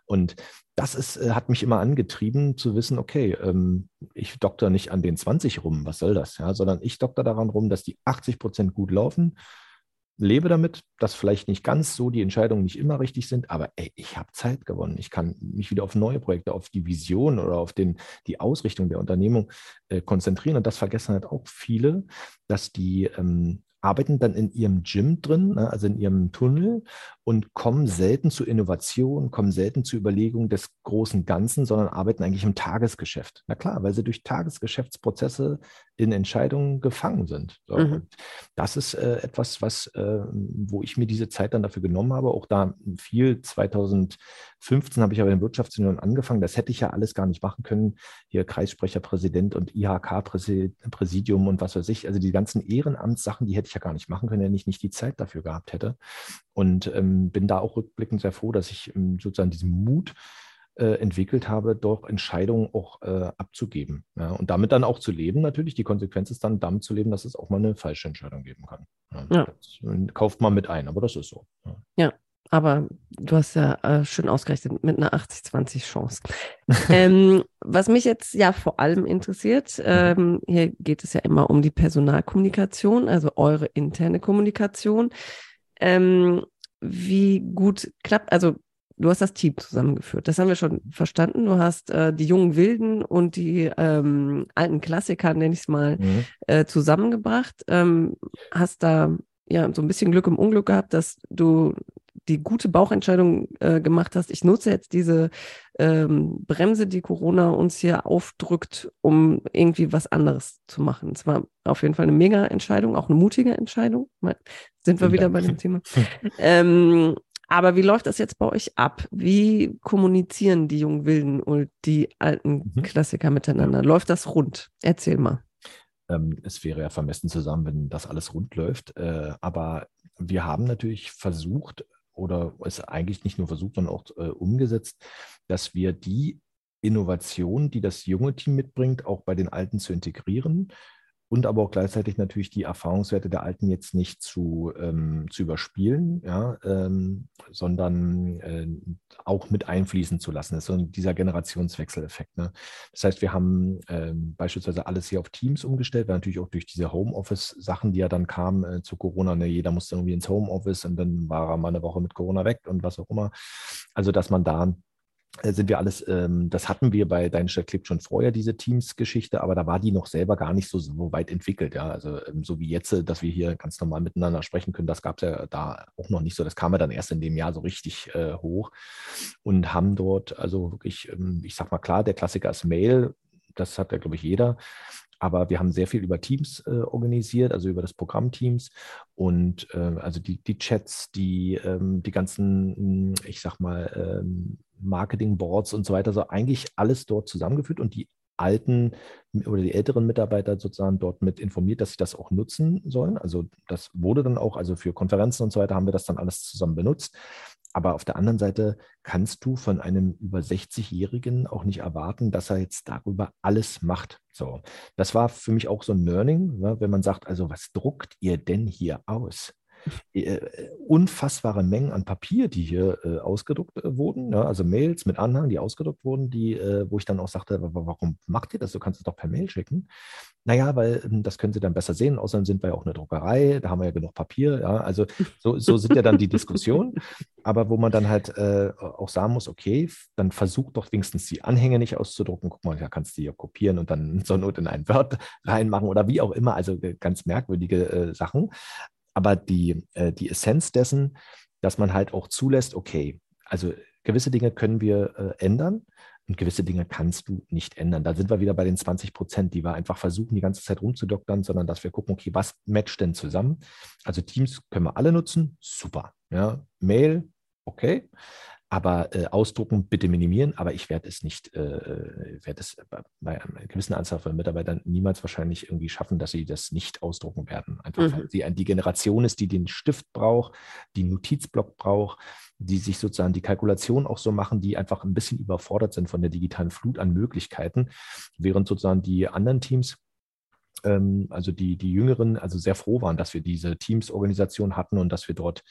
Und das ist, äh, hat mich immer angetrieben zu wissen, okay, ähm, ich dokter nicht an den 20 rum, was soll das, ja, sondern ich dokter daran rum, dass die 80% gut laufen lebe damit, dass vielleicht nicht ganz so die Entscheidungen nicht immer richtig sind, aber ey, ich habe Zeit gewonnen. Ich kann mich wieder auf neue Projekte, auf die Vision oder auf den, die Ausrichtung der Unternehmung äh, konzentrieren. Und das vergessen halt auch viele, dass die ähm, arbeiten dann in ihrem Gym drin, ne, also in ihrem Tunnel und kommen selten zu Innovation, kommen selten zu Überlegungen des großen Ganzen, sondern arbeiten eigentlich im Tagesgeschäft. Na klar, weil sie durch Tagesgeschäftsprozesse in Entscheidungen gefangen sind. So, mhm. Das ist äh, etwas, was, äh, wo ich mir diese Zeit dann dafür genommen habe. Auch da viel 2015 habe ich aber in Wirtschaftsunion angefangen. Das hätte ich ja alles gar nicht machen können. Hier Kreissprecherpräsident und IHK-Präsidium und was weiß ich. Also die ganzen Ehrenamtssachen, die hätte ich ja gar nicht machen können, wenn ich nicht die Zeit dafür gehabt hätte. Und ähm, bin da auch rückblickend sehr froh, dass ich ähm, sozusagen diesen Mut äh, entwickelt habe, doch Entscheidungen auch äh, abzugeben. Ja, und damit dann auch zu leben, natürlich. Die Konsequenz ist dann damit zu leben, dass es auch mal eine falsche Entscheidung geben kann. Ja, ja. Das, äh, kauft man mit ein, aber das ist so. Ja, ja aber du hast ja äh, schön ausgerechnet mit einer 80-20 Chance. ähm, was mich jetzt ja vor allem interessiert, mhm. ähm, hier geht es ja immer um die Personalkommunikation, also eure interne Kommunikation. Ähm, wie gut klappt, also du hast das Team zusammengeführt. Das haben wir schon verstanden. Du hast äh, die jungen Wilden und die ähm, alten Klassiker, nenne ich es mal, mhm. äh, zusammengebracht. Ähm, hast da ja so ein bisschen Glück im Unglück gehabt, dass du die gute Bauchentscheidung äh, gemacht hast, ich nutze jetzt diese ähm, Bremse, die Corona uns hier aufdrückt, um irgendwie was anderes zu machen. Es war auf jeden Fall eine mega Entscheidung, auch eine mutige Entscheidung. Mal, sind wir Vielen wieder bei dem Thema. ähm, aber wie läuft das jetzt bei euch ab? Wie kommunizieren die jungen Wilden und die alten mhm. Klassiker miteinander? Läuft das rund? Erzähl mal. Ähm, es wäre ja vermessen zusammen, wenn das alles rund läuft. Äh, aber wir haben natürlich versucht, oder ist eigentlich nicht nur versucht, sondern auch äh, umgesetzt, dass wir die Innovation, die das junge Team mitbringt, auch bei den Alten zu integrieren und aber auch gleichzeitig natürlich die Erfahrungswerte der Alten jetzt nicht zu, ähm, zu überspielen, ja, ähm, sondern äh, auch mit einfließen zu lassen. Das ist so dieser Generationswechseleffekt. Ne? Das heißt, wir haben ähm, beispielsweise alles hier auf Teams umgestellt, weil natürlich auch durch diese Homeoffice-Sachen, die ja dann kamen äh, zu Corona, ne, jeder musste irgendwie ins Homeoffice und dann war er mal eine Woche mit Corona weg und was auch immer. Also, dass man da sind wir alles, ähm, das hatten wir bei Deine Stadt klebt schon vorher, diese Teams-Geschichte, aber da war die noch selber gar nicht so, so weit entwickelt. Ja, also ähm, so wie jetzt, äh, dass wir hier ganz normal miteinander sprechen können, das gab es ja da auch noch nicht so. Das kam ja dann erst in dem Jahr so richtig äh, hoch und haben dort, also wirklich, ähm, ich sag mal klar, der Klassiker ist Mail, das hat ja, glaube ich, jeder. Aber wir haben sehr viel über Teams äh, organisiert, also über das Programm Teams und äh, also die, die Chats, die, ähm, die ganzen, ich sag mal, ähm, Marketing-Boards und so weiter, so eigentlich alles dort zusammengeführt und die alten oder die älteren Mitarbeiter sozusagen dort mit informiert, dass sie das auch nutzen sollen. Also das wurde dann auch, also für Konferenzen und so weiter haben wir das dann alles zusammen benutzt. Aber auf der anderen Seite kannst du von einem über 60-Jährigen auch nicht erwarten, dass er jetzt darüber alles macht. So, das war für mich auch so ein Learning, ne, wenn man sagt, also was druckt ihr denn hier aus? Äh, unfassbare Mengen an Papier, die hier äh, ausgedruckt äh, wurden, ja, also Mails mit Anhang, die ausgedruckt wurden, die, äh, wo ich dann auch sagte, warum macht ihr das? Du kannst es doch per Mail schicken. Naja, weil ähm, das können sie dann besser sehen. Außerdem sind wir ja auch eine Druckerei, da haben wir ja genug Papier. Ja, also so, so sind ja dann die Diskussionen. Aber wo man dann halt äh, auch sagen muss, okay, dann versuch doch wenigstens die Anhänge nicht auszudrucken. Guck mal, da kannst du die ja kopieren und dann zur Not in ein Word reinmachen oder wie auch immer. Also äh, ganz merkwürdige Sachen aber die, äh, die Essenz dessen, dass man halt auch zulässt, okay, also gewisse Dinge können wir äh, ändern und gewisse Dinge kannst du nicht ändern. Da sind wir wieder bei den 20 Prozent, die wir einfach versuchen, die ganze Zeit rumzudoktern, sondern dass wir gucken, okay, was matcht denn zusammen? Also Teams können wir alle nutzen, super. Ja, Mail, okay. Aber äh, ausdrucken bitte minimieren, aber ich werde es nicht, äh, äh werde es bei einer gewissen Anzahl von Mitarbeitern niemals wahrscheinlich irgendwie schaffen, dass sie das nicht ausdrucken werden. Einfach mhm. weil sie die Generation ist, die den Stift braucht, die Notizblock braucht, die sich sozusagen die Kalkulation auch so machen, die einfach ein bisschen überfordert sind von der digitalen Flut an Möglichkeiten, während sozusagen die anderen Teams also die, die Jüngeren, also sehr froh waren, dass wir diese Teams-Organisation hatten und dass wir dort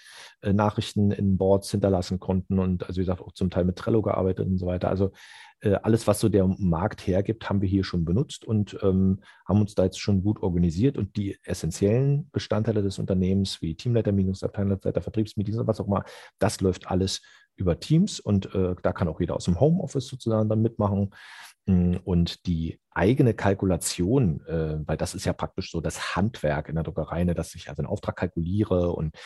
äh, Nachrichten in Boards hinterlassen konnten und also wie gesagt auch zum Teil mit Trello gearbeitet und so weiter. Also äh, alles, was so der Markt hergibt, haben wir hier schon benutzt und ähm, haben uns da jetzt schon gut organisiert und die essentiellen Bestandteile des Unternehmens wie Teamleiter, Abteilungsleiter, Vertriebsmeetings, was auch immer, das läuft alles über Teams und äh, da kann auch jeder aus dem Homeoffice sozusagen dann mitmachen. Mm, und die eigene Kalkulation, äh, weil das ist ja praktisch so das Handwerk in der Druckerei, ne, dass ich also einen Auftrag kalkuliere und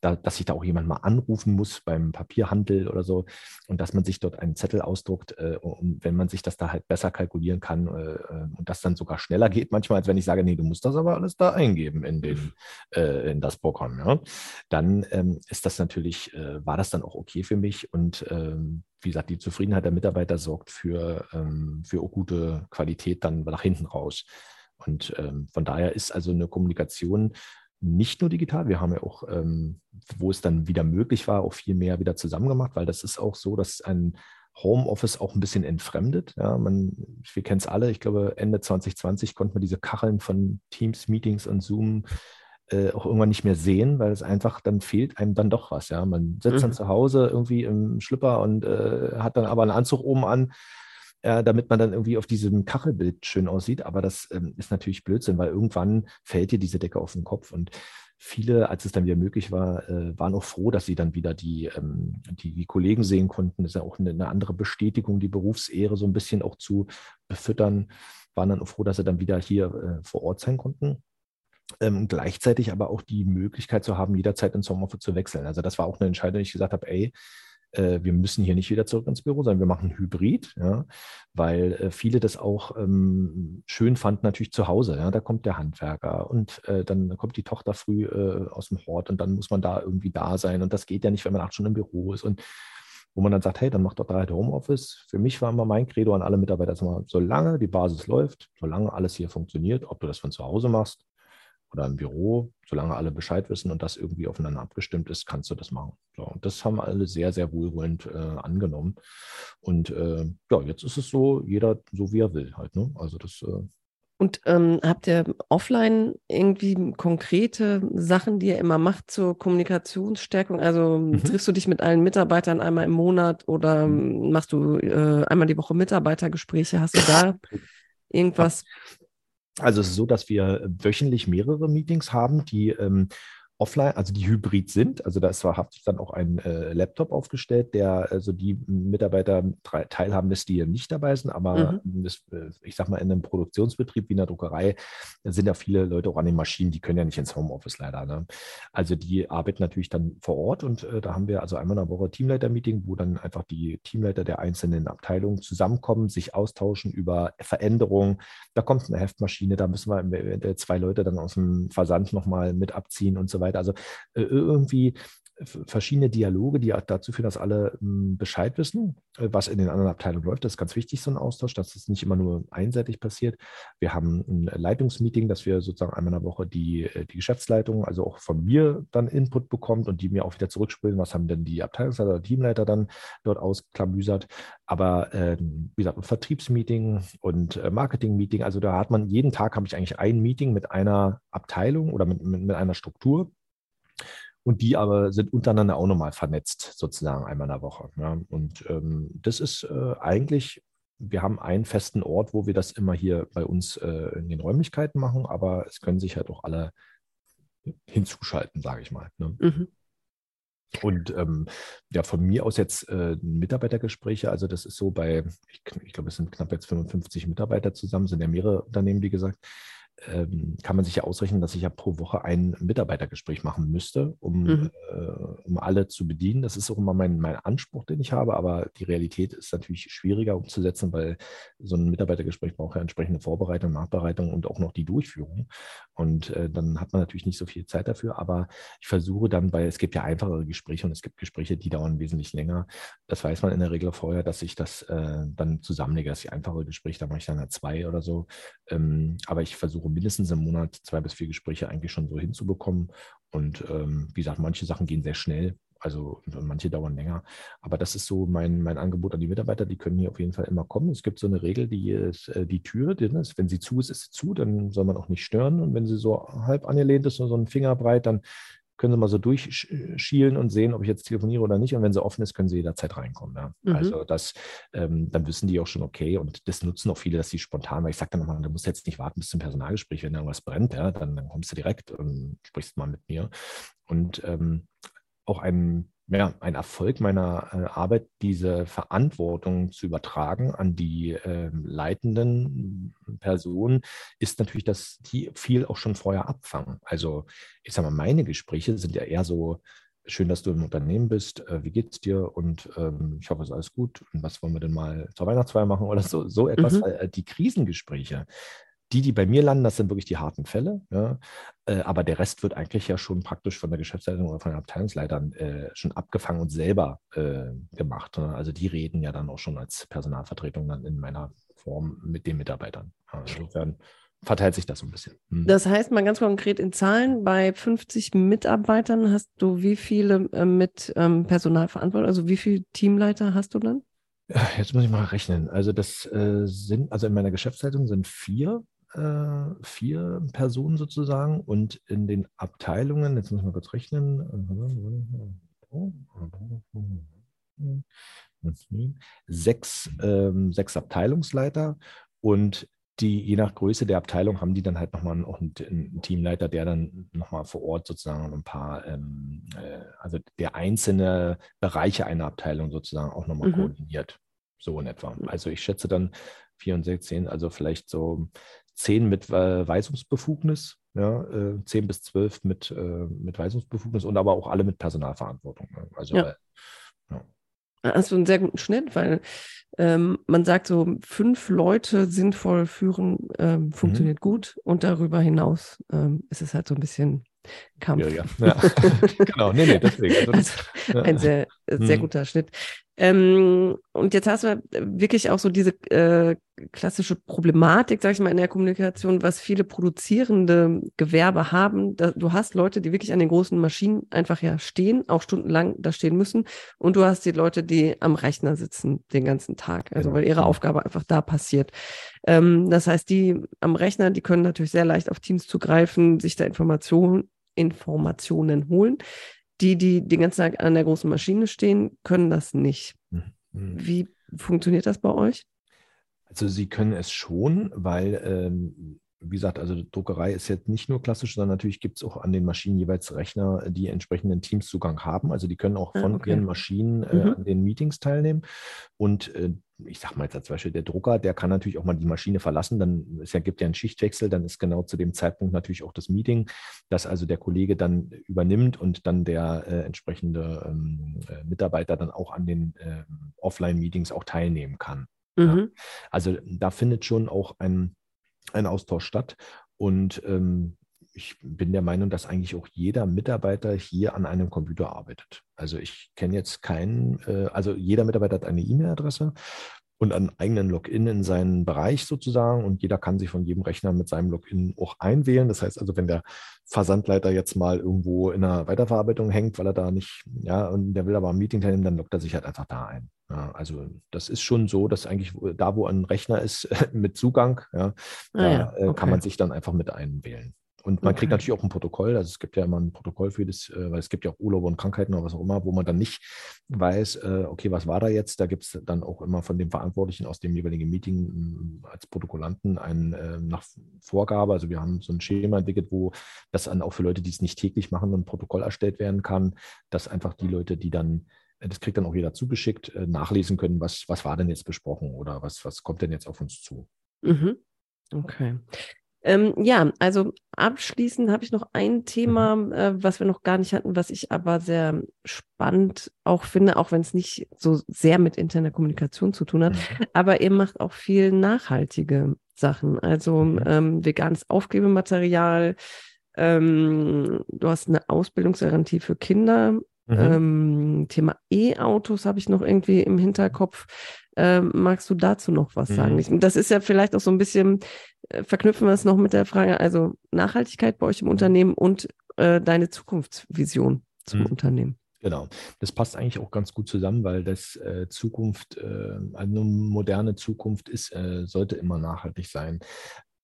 da, dass ich da auch jemand mal anrufen muss beim Papierhandel oder so und dass man sich dort einen Zettel ausdruckt äh, und wenn man sich das da halt besser kalkulieren kann äh, äh, und das dann sogar schneller geht manchmal, als wenn ich sage, nee, du musst das aber alles da eingeben in, den, äh, in das Programm, ja, dann ähm, ist das natürlich, äh, war das dann auch okay für mich und ähm, wie gesagt, die Zufriedenheit der Mitarbeiter sorgt für, ähm, für gute Qualität dann nach hinten raus. Und ähm, von daher ist also eine Kommunikation nicht nur digital, wir haben ja auch, ähm, wo es dann wieder möglich war, auch viel mehr wieder zusammen gemacht, weil das ist auch so, dass ein Homeoffice auch ein bisschen entfremdet. Ja, man, wir kennen es alle, ich glaube, Ende 2020 konnten wir diese Kacheln von Teams, Meetings und Zoom äh, auch irgendwann nicht mehr sehen, weil es einfach, dann fehlt einem dann doch was. Ja, man sitzt mhm. dann zu Hause irgendwie im Schlüpper und äh, hat dann aber einen Anzug oben an äh, damit man dann irgendwie auf diesem Kachelbild schön aussieht. Aber das ähm, ist natürlich Blödsinn, weil irgendwann fällt dir diese Decke auf den Kopf. Und viele, als es dann wieder möglich war, äh, waren auch froh, dass sie dann wieder die, ähm, die, die, Kollegen sehen konnten. Das ist ja auch eine, andere Bestätigung, die Berufsehre so ein bisschen auch zu befüttern. Waren dann auch froh, dass sie dann wieder hier äh, vor Ort sein konnten. Ähm, gleichzeitig aber auch die Möglichkeit zu haben, jederzeit ins Homeoffice zu wechseln. Also das war auch eine Entscheidung, die ich gesagt habe, ey, äh, wir müssen hier nicht wieder zurück ins Büro, sondern wir machen Hybrid, ja, weil äh, viele das auch ähm, schön fanden, natürlich zu Hause. Ja, da kommt der Handwerker und äh, dann kommt die Tochter früh äh, aus dem Hort und dann muss man da irgendwie da sein. Und das geht ja nicht, wenn man acht Stunden im Büro ist. Und wo man dann sagt, hey, dann macht doch da halt Homeoffice. Für mich war immer mein Credo an alle Mitarbeiter, solange die Basis läuft, solange alles hier funktioniert, ob du das von zu Hause machst oder ein Büro, solange alle Bescheid wissen und das irgendwie aufeinander abgestimmt ist, kannst du das machen. So, und das haben alle sehr, sehr wohlwollend äh, angenommen. Und äh, ja, jetzt ist es so, jeder so wie er will halt. Ne? Also das äh, und ähm, habt ihr offline irgendwie konkrete Sachen, die ihr immer macht zur Kommunikationsstärkung? Also mhm. triffst du dich mit allen Mitarbeitern einmal im Monat oder mhm. machst du äh, einmal die Woche Mitarbeitergespräche? Hast du da irgendwas? Also es ist so, dass wir wöchentlich mehrere Meetings haben, die ähm, offline, also die hybrid sind. Also da ist zwar dann auch ein äh, Laptop aufgestellt, der also die Mitarbeiter teilhaben lässt, die hier nicht dabei sind, aber mhm. das, äh, ich sag mal, in einem Produktionsbetrieb wie in der Druckerei sind ja viele Leute auch an den Maschinen, die können ja nicht ins Homeoffice leider. Ne? Also die arbeiten natürlich dann vor Ort und äh, da haben wir also einmal in der Woche Teamleiter-Meeting, wo dann einfach die Teamleiter der einzelnen Abteilungen zusammenkommen, sich austauschen über Veränderungen. Da kommt eine Heftmaschine, da müssen wir zwei Leute dann aus dem Versand nochmal mit abziehen und so weiter weiter. Also äh, irgendwie verschiedene Dialoge, die dazu führen, dass alle hm, Bescheid wissen, äh, was in den anderen Abteilungen läuft. Das ist ganz wichtig, so ein Austausch, dass es nicht immer nur einseitig passiert. Wir haben ein Leitungsmeeting, dass wir sozusagen einmal in der Woche die, äh, die Geschäftsleitung, also auch von mir dann Input bekommt und die mir auch wieder zurückspielen, was haben denn die Abteilungsleiter oder Teamleiter dann dort ausklamüsert. Aber äh, wie gesagt, ein Vertriebsmeeting und äh, Marketingmeeting, also da hat man jeden Tag habe ich eigentlich ein Meeting mit einer Abteilung oder mit, mit, mit einer Struktur und die aber sind untereinander auch nochmal vernetzt, sozusagen einmal in der Woche. Ja. Und ähm, das ist äh, eigentlich, wir haben einen festen Ort, wo wir das immer hier bei uns äh, in den Räumlichkeiten machen, aber es können sich halt auch alle hinzuschalten, sage ich mal. Ne? Mhm. Und ähm, ja, von mir aus jetzt äh, Mitarbeitergespräche, also das ist so bei, ich, ich glaube, es sind knapp jetzt 55 Mitarbeiter zusammen, sind ja mehrere Unternehmen, wie gesagt ähm, kann man sich ja ausrechnen, dass ich ja pro Woche ein Mitarbeitergespräch machen müsste, um, mhm. äh, um alle zu bedienen. Das ist auch immer mein, mein Anspruch, den ich habe, aber die Realität ist natürlich schwieriger umzusetzen, weil so ein Mitarbeitergespräch braucht ja entsprechende Vorbereitung, Nachbereitung und auch noch die Durchführung. Und äh, dann hat man natürlich nicht so viel Zeit dafür, aber ich versuche dann, weil es gibt ja einfachere Gespräche und es gibt Gespräche, die dauern wesentlich länger. Das weiß man in der Regel vorher, dass ich das äh, dann zusammenlege, dass ich einfache Gespräche, da mache ich dann halt zwei oder so. Ähm, aber ich versuche mindestens im Monat zwei bis vier Gespräche eigentlich schon so hinzubekommen. Und ähm, wie gesagt, manche Sachen gehen sehr schnell, also manche dauern länger. Aber das ist so mein, mein Angebot an die Mitarbeiter, die können hier auf jeden Fall immer kommen. Es gibt so eine Regel, die ist äh, die Tür, die ist, wenn sie zu ist, ist sie zu, dann soll man auch nicht stören. Und wenn sie so halb angelehnt ist, so ein Finger breit, dann können Sie mal so durchschielen und sehen, ob ich jetzt telefoniere oder nicht. Und wenn sie offen ist, können Sie jederzeit reinkommen. Ja. Mhm. Also das, ähm, dann wissen die auch schon, okay. Und das nutzen auch viele, dass sie spontan, weil ich sage dann nochmal, du musst jetzt nicht warten bis zum Personalgespräch, wenn irgendwas brennt, ja, dann, dann kommst du direkt und sprichst mal mit mir. Und ähm, auch ein ja, ein Erfolg meiner äh, Arbeit, diese Verantwortung zu übertragen an die äh, leitenden Personen, ist natürlich, dass die viel auch schon vorher abfangen. Also ich sage mal, meine Gespräche sind ja eher so, schön, dass du im Unternehmen bist, äh, wie geht's dir und ähm, ich hoffe, es ist alles gut und was wollen wir denn mal zur Weihnachtsfeier machen oder so, so etwas. Mhm. Äh, die Krisengespräche, die, die bei mir landen, das sind wirklich die harten Fälle. Ja. Äh, aber der Rest wird eigentlich ja schon praktisch von der Geschäftsleitung oder von den Abteilungsleitern äh, schon abgefangen und selber äh, gemacht. Ne? Also die reden ja dann auch schon als Personalvertretung dann in meiner Form mit den Mitarbeitern. insofern verteilt sich das so ein bisschen. Hm. Das heißt mal ganz konkret in Zahlen, bei 50 Mitarbeitern hast du wie viele äh, mit ähm, Personalverantwortung, also wie viele Teamleiter hast du dann? Jetzt muss ich mal rechnen. Also das äh, sind, also in meiner Geschäftsleitung sind vier äh, vier Personen sozusagen und in den Abteilungen, jetzt ich mal kurz rechnen, sechs, ähm, sechs Abteilungsleiter und die, je nach Größe der Abteilung haben die dann halt nochmal auch einen, einen Teamleiter, der dann nochmal vor Ort sozusagen ein paar, ähm, äh, also der einzelne Bereiche einer Abteilung sozusagen auch nochmal mhm. koordiniert. So in etwa. Also ich schätze dann 4 und 16, also vielleicht so zehn mit äh, Weisungsbefugnis, ja, äh, zehn bis zwölf mit, äh, mit Weisungsbefugnis und aber auch alle mit Personalverantwortung. Ne? Also ja. Äh, ja. Hast du einen sehr guten Schnitt, weil ähm, man sagt so, fünf Leute sinnvoll führen ähm, funktioniert mhm. gut und darüber hinaus ähm, ist es halt so ein bisschen Kampf. Ja, ja. genau, nee, nee, deswegen. Also, also, ein sehr, sehr mhm. guter Schnitt. Ähm, und jetzt hast du wirklich auch so diese äh, klassische Problematik, sag ich mal, in der Kommunikation, was viele produzierende Gewerbe haben. Da, du hast Leute, die wirklich an den großen Maschinen einfach ja stehen, auch stundenlang da stehen müssen. Und du hast die Leute, die am Rechner sitzen den ganzen Tag, also genau. weil ihre Aufgabe einfach da passiert. Ähm, das heißt, die am Rechner, die können natürlich sehr leicht auf Teams zugreifen, sich da Informationen Informationen holen. Die, die den ganzen Tag an der großen Maschine stehen, können das nicht. Mhm. Wie funktioniert das bei euch? Also sie können es schon, weil, ähm, wie gesagt, also Druckerei ist jetzt nicht nur klassisch, sondern natürlich gibt es auch an den Maschinen jeweils Rechner, die entsprechenden Teamszugang haben. Also die können auch ah, von okay. ihren Maschinen äh, mhm. an den Meetings teilnehmen. Und äh, ich sage mal jetzt zum Beispiel der Drucker, der kann natürlich auch mal die Maschine verlassen, dann es gibt ja einen Schichtwechsel, dann ist genau zu dem Zeitpunkt natürlich auch das Meeting, dass also der Kollege dann übernimmt und dann der äh, entsprechende ähm, äh, Mitarbeiter dann auch an den äh, Offline-Meetings auch teilnehmen kann. Mhm. Ja. Also da findet schon auch ein, ein Austausch statt und ähm, ich bin der Meinung, dass eigentlich auch jeder Mitarbeiter hier an einem Computer arbeitet. Also ich kenne jetzt keinen, äh, also jeder Mitarbeiter hat eine E-Mail-Adresse und einen eigenen Login in seinen Bereich sozusagen und jeder kann sich von jedem Rechner mit seinem Login auch einwählen. Das heißt also, wenn der Versandleiter jetzt mal irgendwo in einer Weiterverarbeitung hängt, weil er da nicht, ja, und der will aber am Meeting teilnehmen, dann loggt er sich halt einfach da ein. Ja, also das ist schon so, dass eigentlich da, wo ein Rechner ist mit Zugang, ja, ah, da ja, okay. Äh, kann man sich dann einfach mit einwählen. Und man kriegt natürlich auch ein Protokoll. Also es gibt ja immer ein Protokoll für das, äh, weil es gibt ja auch Urlaube und Krankheiten oder was auch immer, wo man dann nicht weiß, äh, okay, was war da jetzt? Da gibt es dann auch immer von dem Verantwortlichen aus dem jeweiligen Meeting mm, als Protokollanten ein ähm, nach Vorgabe. Also wir haben so ein Schema entwickelt, wo das dann auch für Leute, die es nicht täglich machen, ein Protokoll erstellt werden kann, dass einfach die Leute, die dann äh, das kriegt dann auch jeder zugeschickt, nachlesen können, was, was war denn jetzt besprochen oder was, was kommt denn jetzt auf uns zu. Mhm. Okay. Ähm, ja, also abschließend habe ich noch ein Thema, mhm. äh, was wir noch gar nicht hatten, was ich aber sehr spannend auch finde, auch wenn es nicht so sehr mit interner Kommunikation zu tun hat. Mhm. Aber ihr macht auch viel nachhaltige Sachen, also mhm. ähm, veganes Aufklebematerial. Ähm, du hast eine Ausbildungsgarantie für Kinder. Mhm. Ähm, Thema E-Autos habe ich noch irgendwie im Hinterkopf. Ähm, magst du dazu noch was sagen? Ich, das ist ja vielleicht auch so ein bisschen äh, verknüpfen wir es noch mit der Frage, also Nachhaltigkeit bei euch im Unternehmen und äh, deine Zukunftsvision zum mhm. Unternehmen. Genau, das passt eigentlich auch ganz gut zusammen, weil das äh, Zukunft, äh, eine moderne Zukunft ist, äh, sollte immer nachhaltig sein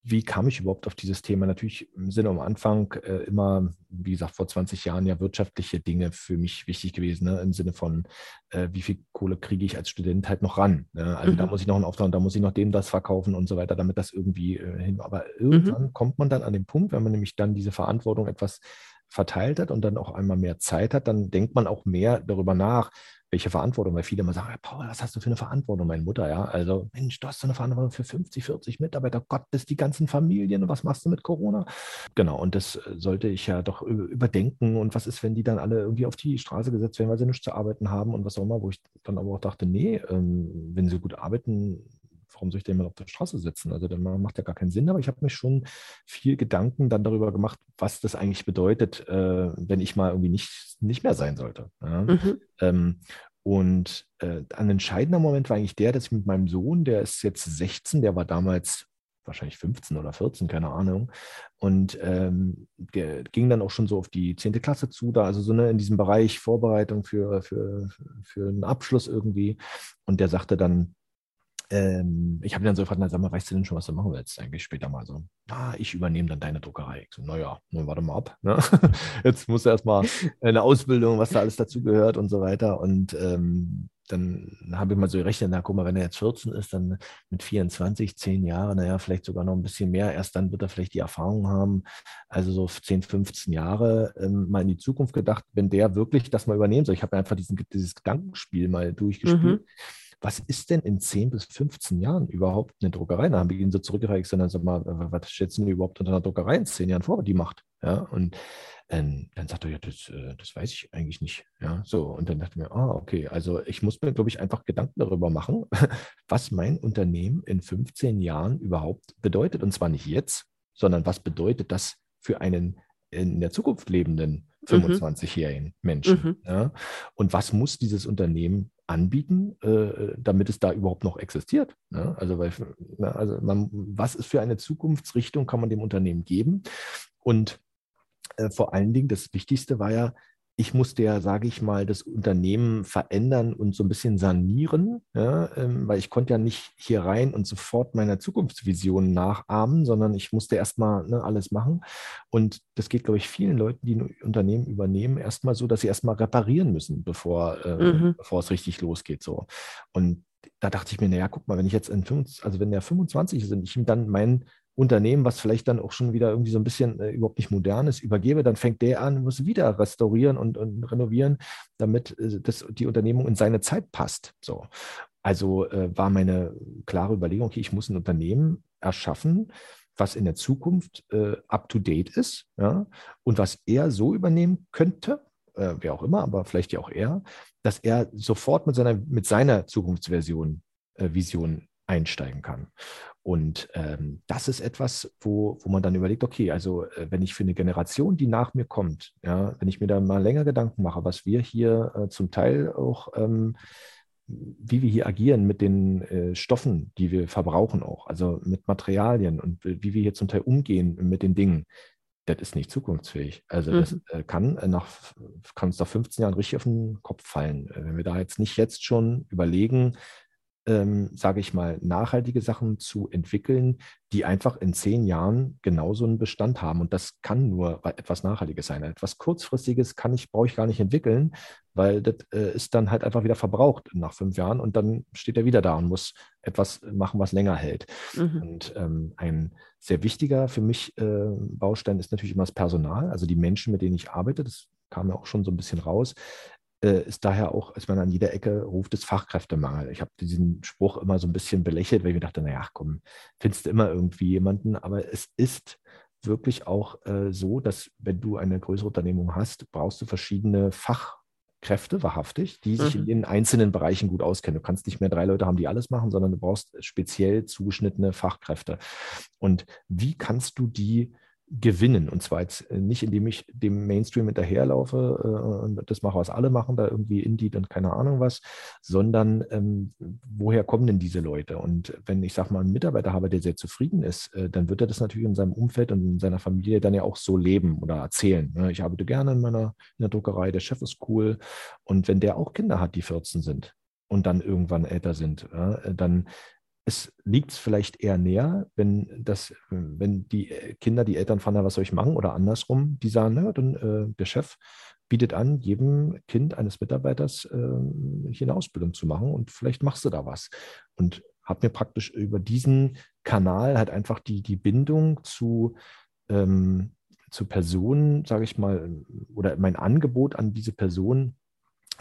wie kam ich überhaupt auf dieses Thema? Natürlich sind am Anfang äh, immer, wie gesagt, vor 20 Jahren ja wirtschaftliche Dinge für mich wichtig gewesen, ne? im Sinne von, äh, wie viel Kohle kriege ich als Student halt noch ran. Ne? Also mhm. da muss ich noch einen Auftrag, da muss ich noch dem das verkaufen und so weiter, damit das irgendwie äh, hin. Aber irgendwann mhm. kommt man dann an den Punkt, wenn man nämlich dann diese Verantwortung etwas verteilt hat und dann auch einmal mehr Zeit hat, dann denkt man auch mehr darüber nach, welche Verantwortung, weil viele immer sagen, hey, Paul, was hast du für eine Verantwortung, meine Mutter, ja, also Mensch, du hast so eine Verantwortung für 50, 40 Mitarbeiter, Gott, bis die ganzen Familien und was machst du mit Corona? Genau, und das äh, sollte ich ja doch überdenken. Und was ist, wenn die dann alle irgendwie auf die Straße gesetzt werden, weil sie nichts zu arbeiten haben und was auch immer, wo ich dann aber auch dachte, nee, ähm, wenn sie gut arbeiten, warum soll ich denn mal auf der Straße sitzen? Also das macht ja gar keinen Sinn, aber ich habe mir schon viel Gedanken dann darüber gemacht, was das eigentlich bedeutet, äh, wenn ich mal irgendwie nicht, nicht mehr sein sollte. Ja? Mhm. Ähm, und äh, ein entscheidender Moment war eigentlich der, dass ich mit meinem Sohn, der ist jetzt 16, der war damals wahrscheinlich 15 oder 14, keine Ahnung. Und ähm, der ging dann auch schon so auf die 10. Klasse zu, da also so ne, in diesem Bereich Vorbereitung für, für, für einen Abschluss irgendwie. Und der sagte dann, ähm, ich habe dann so gefragt, na, sag mal, weißt du denn schon, was du machen willst eigentlich später mal so? Ah, ich übernehme dann deine Druckerei. Ich so, naja, nun warte mal ab. Ne? Jetzt muss erstmal eine Ausbildung, was da alles dazu gehört und so weiter. Und ähm, dann habe ich mal so gerechnet, na guck mal, wenn er jetzt 14 ist, dann mit 24, 10 Jahren, naja, vielleicht sogar noch ein bisschen mehr, erst dann wird er vielleicht die Erfahrung haben, also so 10, 15 Jahre ähm, mal in die Zukunft gedacht, wenn der wirklich das mal übernehmen soll. Ich habe einfach diesen, dieses Gedankenspiel mal durchgespielt. Mhm was ist denn in 10 bis 15 Jahren überhaupt eine Druckerei? Da haben wir ihn so zurückgereicht, sondern sag mal, was schätzen wir überhaupt unter einer Druckerei in 10 Jahren vor, die macht? Ja, und ähm, dann sagt er, ja, das, äh, das weiß ich eigentlich nicht. Ja, so. Und dann dachte ich mir, ah, okay, also ich muss mir, glaube ich, einfach Gedanken darüber machen, was mein Unternehmen in 15 Jahren überhaupt bedeutet. Und zwar nicht jetzt, sondern was bedeutet das für einen in der Zukunft lebenden 25-jährigen Menschen. Mhm. Ja? Und was muss dieses Unternehmen anbieten, äh, damit es da überhaupt noch existiert? Ja? Also, weil, na, also man, was ist für eine Zukunftsrichtung kann man dem Unternehmen geben? Und äh, vor allen Dingen, das Wichtigste war ja, ich musste ja, sage ich mal, das Unternehmen verändern und so ein bisschen sanieren, ja, ähm, weil ich konnte ja nicht hier rein und sofort meiner Zukunftsvision nachahmen, sondern ich musste erstmal ne, alles machen. Und das geht, glaube ich, vielen Leuten, die ein Unternehmen übernehmen, erstmal so, dass sie erstmal reparieren müssen, bevor, äh, mhm. bevor es richtig losgeht. So. Und da dachte ich mir, naja, guck mal, wenn ich jetzt in 25, also wenn der 25 ist und ich ihm dann mein Unternehmen, was vielleicht dann auch schon wieder irgendwie so ein bisschen äh, überhaupt nicht modern ist, übergebe, dann fängt der an, muss wieder restaurieren und, und renovieren, damit äh, das, die Unternehmung in seine Zeit passt. So. Also äh, war meine klare Überlegung, okay, ich muss ein Unternehmen erschaffen, was in der Zukunft äh, up-to-date ist ja, und was er so übernehmen könnte, äh, wer auch immer, aber vielleicht ja auch er, dass er sofort mit seiner, mit seiner Zukunftsversion, äh, Vision einsteigen kann. Und ähm, das ist etwas, wo, wo man dann überlegt, okay, also äh, wenn ich für eine Generation, die nach mir kommt, ja, wenn ich mir da mal länger Gedanken mache, was wir hier äh, zum Teil auch, ähm, wie wir hier agieren mit den äh, Stoffen, die wir verbrauchen auch, also mit Materialien und wie wir hier zum Teil umgehen mit den Dingen, das ist nicht zukunftsfähig. Also mhm. das äh, kann äh, nach kann uns nach 15 Jahren richtig auf den Kopf fallen. Äh, wenn wir da jetzt nicht jetzt schon überlegen, ähm, sage ich mal, nachhaltige Sachen zu entwickeln, die einfach in zehn Jahren genauso einen Bestand haben. Und das kann nur etwas Nachhaltiges sein. Etwas Kurzfristiges kann ich, brauche ich gar nicht entwickeln, weil das äh, ist dann halt einfach wieder verbraucht nach fünf Jahren und dann steht er wieder da und muss etwas machen, was länger hält. Mhm. Und ähm, ein sehr wichtiger für mich äh, Baustein ist natürlich immer das Personal, also die Menschen, mit denen ich arbeite. Das kam ja auch schon so ein bisschen raus ist daher auch, als man an jeder Ecke ruft, es Fachkräftemangel. Ich habe diesen Spruch immer so ein bisschen belächelt, weil ich mir dachte, naja, komm, findest du immer irgendwie jemanden. Aber es ist wirklich auch äh, so, dass wenn du eine größere Unternehmung hast, brauchst du verschiedene Fachkräfte, wahrhaftig, die sich mhm. in den einzelnen Bereichen gut auskennen. Du kannst nicht mehr drei Leute haben, die alles machen, sondern du brauchst speziell zugeschnittene Fachkräfte. Und wie kannst du die gewinnen. Und zwar jetzt äh, nicht, indem ich dem Mainstream hinterherlaufe äh, und das mache, was alle machen, da irgendwie Indie und keine Ahnung was, sondern ähm, woher kommen denn diese Leute? Und wenn ich sage mal einen Mitarbeiter habe, der sehr zufrieden ist, äh, dann wird er das natürlich in seinem Umfeld und in seiner Familie dann ja auch so leben oder erzählen. Ne? Ich arbeite gerne in meiner in der Druckerei, der Chef ist cool. Und wenn der auch Kinder hat, die 14 sind, und dann irgendwann älter sind, ja, dann es liegt vielleicht eher näher, wenn das, wenn die Kinder, die Eltern fragen, was soll ich machen oder andersrum, die sagen, na, dann äh, der Chef bietet an, jedem Kind eines Mitarbeiters äh, hier eine Ausbildung zu machen und vielleicht machst du da was. Und habe mir praktisch über diesen Kanal halt einfach die, die Bindung zu, ähm, zu Personen, sage ich mal, oder mein Angebot an diese Person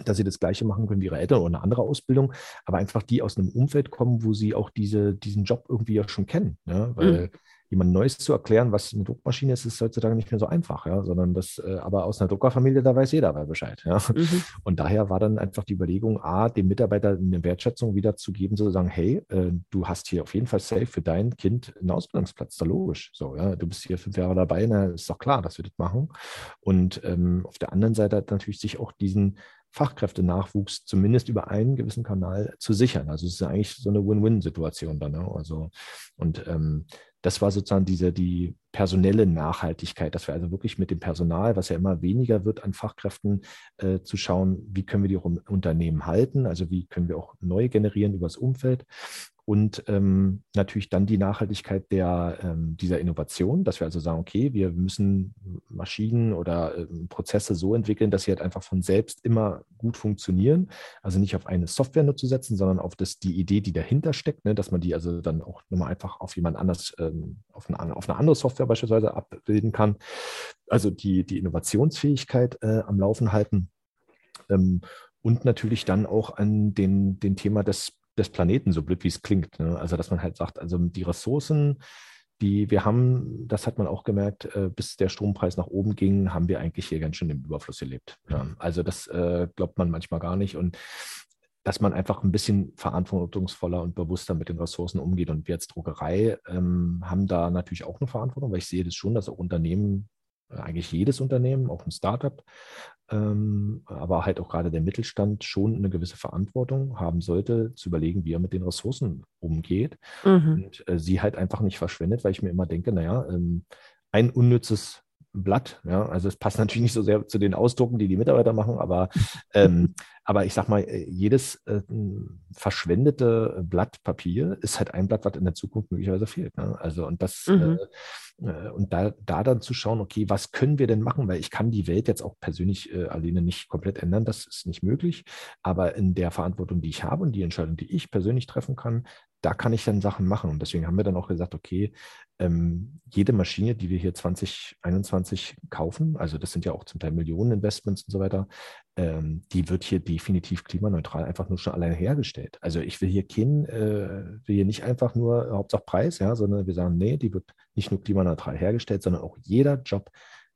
dass sie das Gleiche machen können wie ihre Eltern oder eine andere Ausbildung, aber einfach die aus einem Umfeld kommen, wo sie auch diese, diesen Job irgendwie ja schon kennen. Ne? Weil mhm. Jemand Neues zu erklären, was eine Druckmaschine ist, ist heutzutage nicht mehr so einfach, ja, sondern das, äh, aber aus einer Druckerfamilie, da weiß jeder Bescheid. Ja? Mhm. Und daher war dann einfach die Überlegung, A, dem Mitarbeiter eine Wertschätzung wiederzugeben, zu sagen, hey, äh, du hast hier auf jeden Fall safe für dein Kind einen Ausbildungsplatz, da logisch. So, ja, du bist hier fünf Jahre dabei, na, ist doch klar, dass wir das machen. Und ähm, auf der anderen Seite hat natürlich sich auch diesen Fachkräftenachwuchs zumindest über einen gewissen Kanal zu sichern. Also es ist eigentlich so eine Win-Win-Situation dann. Ne? Also, und ähm, das war sozusagen diese, die personelle Nachhaltigkeit, dass wir also wirklich mit dem Personal, was ja immer weniger wird an Fachkräften, äh, zu schauen, wie können wir die Unternehmen halten, also wie können wir auch neu generieren über das Umfeld und ähm, natürlich dann die Nachhaltigkeit der, ähm, dieser Innovation, dass wir also sagen, okay, wir müssen Maschinen oder äh, Prozesse so entwickeln, dass sie halt einfach von selbst immer gut funktionieren. Also nicht auf eine Software nur zu setzen, sondern auf das, die Idee, die dahinter steckt, ne, dass man die also dann auch nochmal einfach auf jemand anders, ähm, auf, eine, auf eine andere Software beispielsweise abbilden kann. Also die, die Innovationsfähigkeit äh, am Laufen halten. Ähm, und natürlich dann auch an den, den Thema des des Planeten, so blöd wie es klingt. Ne? Also, dass man halt sagt, also die Ressourcen, die wir haben, das hat man auch gemerkt, äh, bis der Strompreis nach oben ging, haben wir eigentlich hier ganz schön im Überfluss gelebt. Ja? Also, das äh, glaubt man manchmal gar nicht. Und dass man einfach ein bisschen verantwortungsvoller und bewusster mit den Ressourcen umgeht. Und wir als Druckerei ähm, haben da natürlich auch eine Verantwortung, weil ich sehe das schon, dass auch Unternehmen eigentlich jedes Unternehmen, auch ein Startup, ähm, aber halt auch gerade der Mittelstand schon eine gewisse Verantwortung haben sollte, zu überlegen, wie er mit den Ressourcen umgeht mhm. und äh, sie halt einfach nicht verschwendet, weil ich mir immer denke, naja, ähm, ein unnützes Blatt. Ja, also es passt natürlich nicht so sehr zu den Ausdrucken, die die Mitarbeiter machen, aber, ähm, aber ich sag mal, äh, jedes äh, verschwendete Blatt Papier ist halt ein Blatt, was in der Zukunft möglicherweise fehlt. Ne? Also und das mhm. äh, äh und da, da dann zu schauen, okay, was können wir denn machen? Weil ich kann die Welt jetzt auch persönlich äh, alleine nicht komplett ändern, das ist nicht möglich. Aber in der Verantwortung, die ich habe und die Entscheidung, die ich persönlich treffen kann, da kann ich dann Sachen machen. Und deswegen haben wir dann auch gesagt, okay, ähm, jede Maschine, die wir hier 2021 kaufen, also das sind ja auch zum Teil Millionen Investments und so weiter, ähm, die wird hier definitiv klimaneutral einfach nur schon alleine hergestellt. Also ich will hier kein, äh, will hier nicht einfach nur Hauptsache Preis, ja, sondern wir sagen, nee, die wird nicht nur klimaneutral hergestellt, sondern auch jeder Job,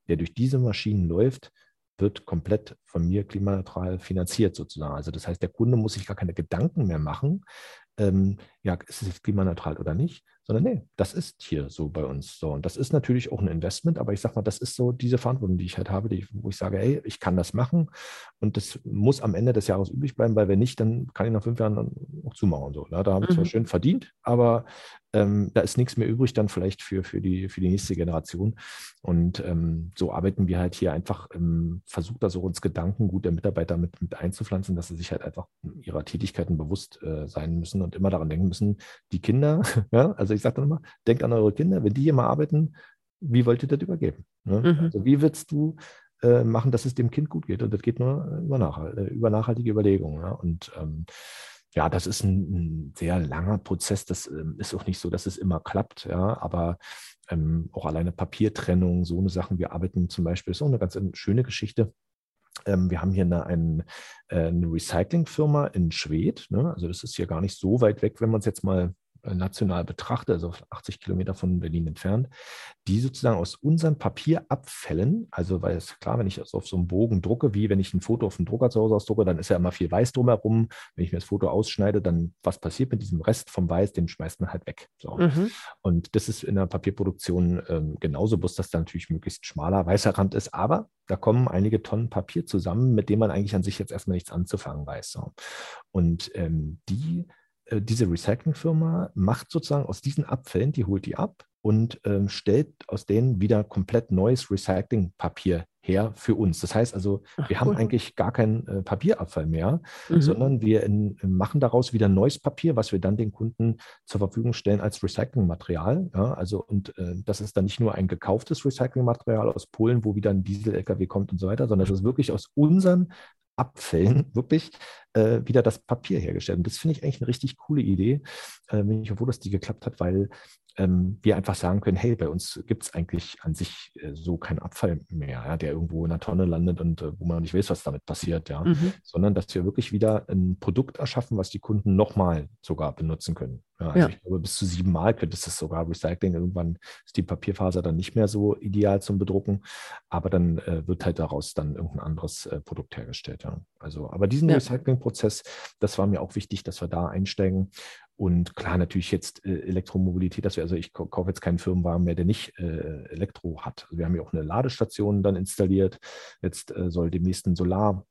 der durch diese Maschinen läuft, wird komplett von mir klimaneutral finanziert sozusagen. Also das heißt, der Kunde muss sich gar keine Gedanken mehr machen, ähm, ja, ist es jetzt klimaneutral oder nicht, sondern nee, das ist hier so bei uns so. Und das ist natürlich auch ein Investment, aber ich sage mal, das ist so diese Verantwortung, die ich halt habe, die, wo ich sage, hey, ich kann das machen und das muss am Ende des Jahres übrig bleiben, weil wenn nicht, dann kann ich nach fünf Jahren auch zumachen. So. Ja, da habe ich mhm. zwar schön verdient, aber ähm, da ist nichts mehr übrig dann vielleicht für, für, die, für die nächste Generation. Und ähm, so arbeiten wir halt hier einfach, ähm, versucht da so uns Gedankengut der Mitarbeiter mit, mit einzupflanzen, dass sie sich halt einfach ihrer Tätigkeiten bewusst äh, sein müssen und immer daran denken müssen, die Kinder, ja, also ich sage dann immer, denkt an eure Kinder, wenn die hier mal arbeiten, wie wollt ihr das übergeben? Ne? Mhm. Also wie willst du äh, machen, dass es dem Kind gut geht? Und das geht nur über, nachhalt, äh, über nachhaltige Überlegungen. Ja? Und ähm, ja, das ist ein, ein, sehr langer Prozess. Das ähm, ist auch nicht so, dass es immer klappt, ja, aber ähm, auch alleine Papiertrennung, so eine Sachen. Wir arbeiten zum Beispiel, ist auch eine ganz schöne Geschichte. Ähm, wir haben hier eine, äh, eine Recyclingfirma in Schwedt. Ne? Also das ist hier gar nicht so weit weg, wenn man es jetzt mal national betrachte, also 80 Kilometer von Berlin entfernt, die sozusagen aus unseren Papierabfällen, also weil es klar, wenn ich das auf so einem Bogen drucke, wie wenn ich ein Foto auf dem Drucker zu Hause ausdrucke, dann ist ja immer viel Weiß drumherum. Wenn ich mir das Foto ausschneide, dann was passiert mit diesem Rest vom Weiß, den schmeißt man halt weg. So. Mhm. Und das ist in der Papierproduktion ähm, genauso, bloß dass da natürlich möglichst schmaler weißer Rand ist, aber da kommen einige Tonnen Papier zusammen, mit dem man eigentlich an sich jetzt erstmal nichts anzufangen weiß. So. Und ähm, die äh, diese Recyclingfirma macht sozusagen aus diesen Abfällen, die holt die ab und ähm, stellt aus denen wieder komplett neues Recyclingpapier her für uns. Das heißt also, Ach, wir cool. haben eigentlich gar keinen äh, Papierabfall mehr, mhm. sondern wir in, machen daraus wieder neues Papier, was wir dann den Kunden zur Verfügung stellen als Recyclingmaterial. Ja, also und äh, das ist dann nicht nur ein gekauftes Recyclingmaterial aus Polen, wo wieder ein Diesel-LKW kommt und so weiter, sondern das ist wirklich aus unseren Abfällen wirklich äh, wieder das Papier hergestellt. Und das finde ich eigentlich eine richtig coole Idee. Äh, bin ich die geklappt hat, weil ähm, wir einfach sagen können, hey, bei uns gibt es eigentlich an sich äh, so keinen Abfall mehr, ja, der irgendwo in der Tonne landet und äh, wo man nicht weiß, was damit passiert, ja. Mhm. Sondern dass wir wirklich wieder ein Produkt erschaffen, was die Kunden nochmal sogar benutzen können. Ja, also ja. ich glaube, bis zu sieben Mal könntest du es sogar recyceln. Irgendwann ist die Papierfaser dann nicht mehr so ideal zum Bedrucken, aber dann äh, wird halt daraus dann irgendein anderes äh, Produkt hergestellt. Ja. Also, aber diesen. Recyclingprozess, das war mir auch wichtig, dass wir da einsteigen. Und klar, natürlich jetzt äh, Elektromobilität, dass wir, also ich kaufe jetzt keinen Firmenwagen mehr, der nicht äh, Elektro hat. Also wir haben ja auch eine Ladestation dann installiert. Jetzt äh, soll demnächst ein Solar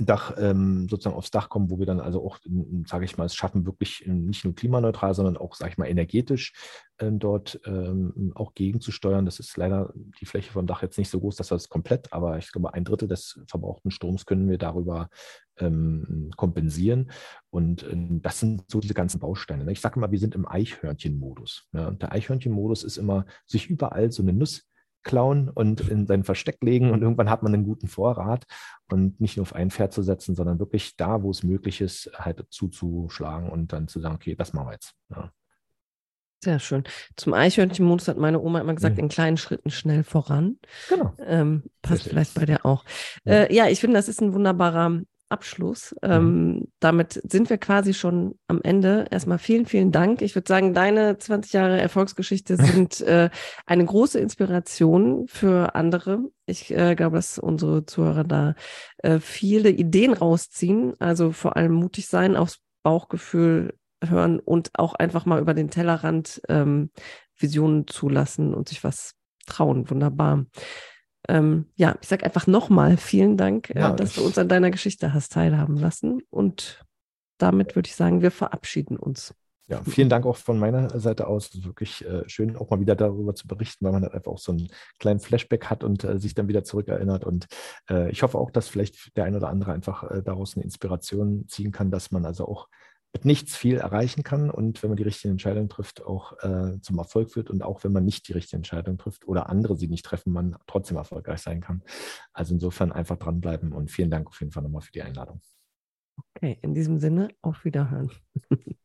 Dach ähm, sozusagen aufs Dach kommen, wo wir dann also auch, sage ich mal, es schaffen, wirklich ähm, nicht nur klimaneutral, sondern auch, sage ich mal, energetisch äh, dort ähm, auch gegenzusteuern. Das ist leider die Fläche vom Dach jetzt nicht so groß, dass das komplett, aber ich glaube, ein Drittel des verbrauchten Stroms können wir darüber ähm, kompensieren. Und äh, das sind so diese ganzen Bausteine. Ne? Ich sage immer, wir sind im Eichhörnchen-Modus. Ja? Und der Eichhörnchen-Modus ist immer, sich überall so eine Nuss klauen und in sein Versteck legen und irgendwann hat man einen guten Vorrat und nicht nur auf ein Pferd zu setzen, sondern wirklich da, wo es möglich ist, halt zuzuschlagen und dann zu sagen, okay, das machen wir jetzt. Ja. Sehr schön. Zum Eichhörnchenmodus hat meine Oma immer gesagt, mhm. in kleinen Schritten schnell voran. Genau. Ähm, passt vielleicht bei dir auch. Ja. Äh, ja, ich finde, das ist ein wunderbarer Abschluss. Mhm. Ähm, damit sind wir quasi schon am Ende. Erstmal vielen, vielen Dank. Ich würde sagen, deine 20 Jahre Erfolgsgeschichte sind äh, eine große Inspiration für andere. Ich äh, glaube, dass unsere Zuhörer da äh, viele Ideen rausziehen. Also vor allem mutig sein, aufs Bauchgefühl hören und auch einfach mal über den Tellerrand ähm, Visionen zulassen und sich was trauen. Wunderbar. ähm, ja, ich sage einfach nochmal vielen Dank, äh, Ja, dass ich- du uns an deiner Geschichte hast teilhaben lassen. Und damit würde ich sagen, wir verabschieden uns. Ja, vielen Dank auch von meiner Seite aus. Es ist wirklich äh, schön, auch mal wieder darüber zu berichten, weil man halt einfach auch so einen kleinen Flashback hat und äh, sich dann wieder zurückerinnert. Und äh, ich hoffe auch, dass vielleicht der ein oder andere einfach äh, daraus eine Inspiration ziehen kann, dass man also auch mit nichts viel erreichen kann und wenn man die richtige Entscheidung trifft, auch äh, zum Erfolg führt und auch wenn man nicht die richtige Entscheidung trifft oder andere sie nicht treffen, man trotzdem erfolgreich sein kann. Also insofern einfach dranbleiben und vielen Dank auf jeden Fall nochmal für die Einladung. Okay, in diesem Sinne, auf Wiederhören.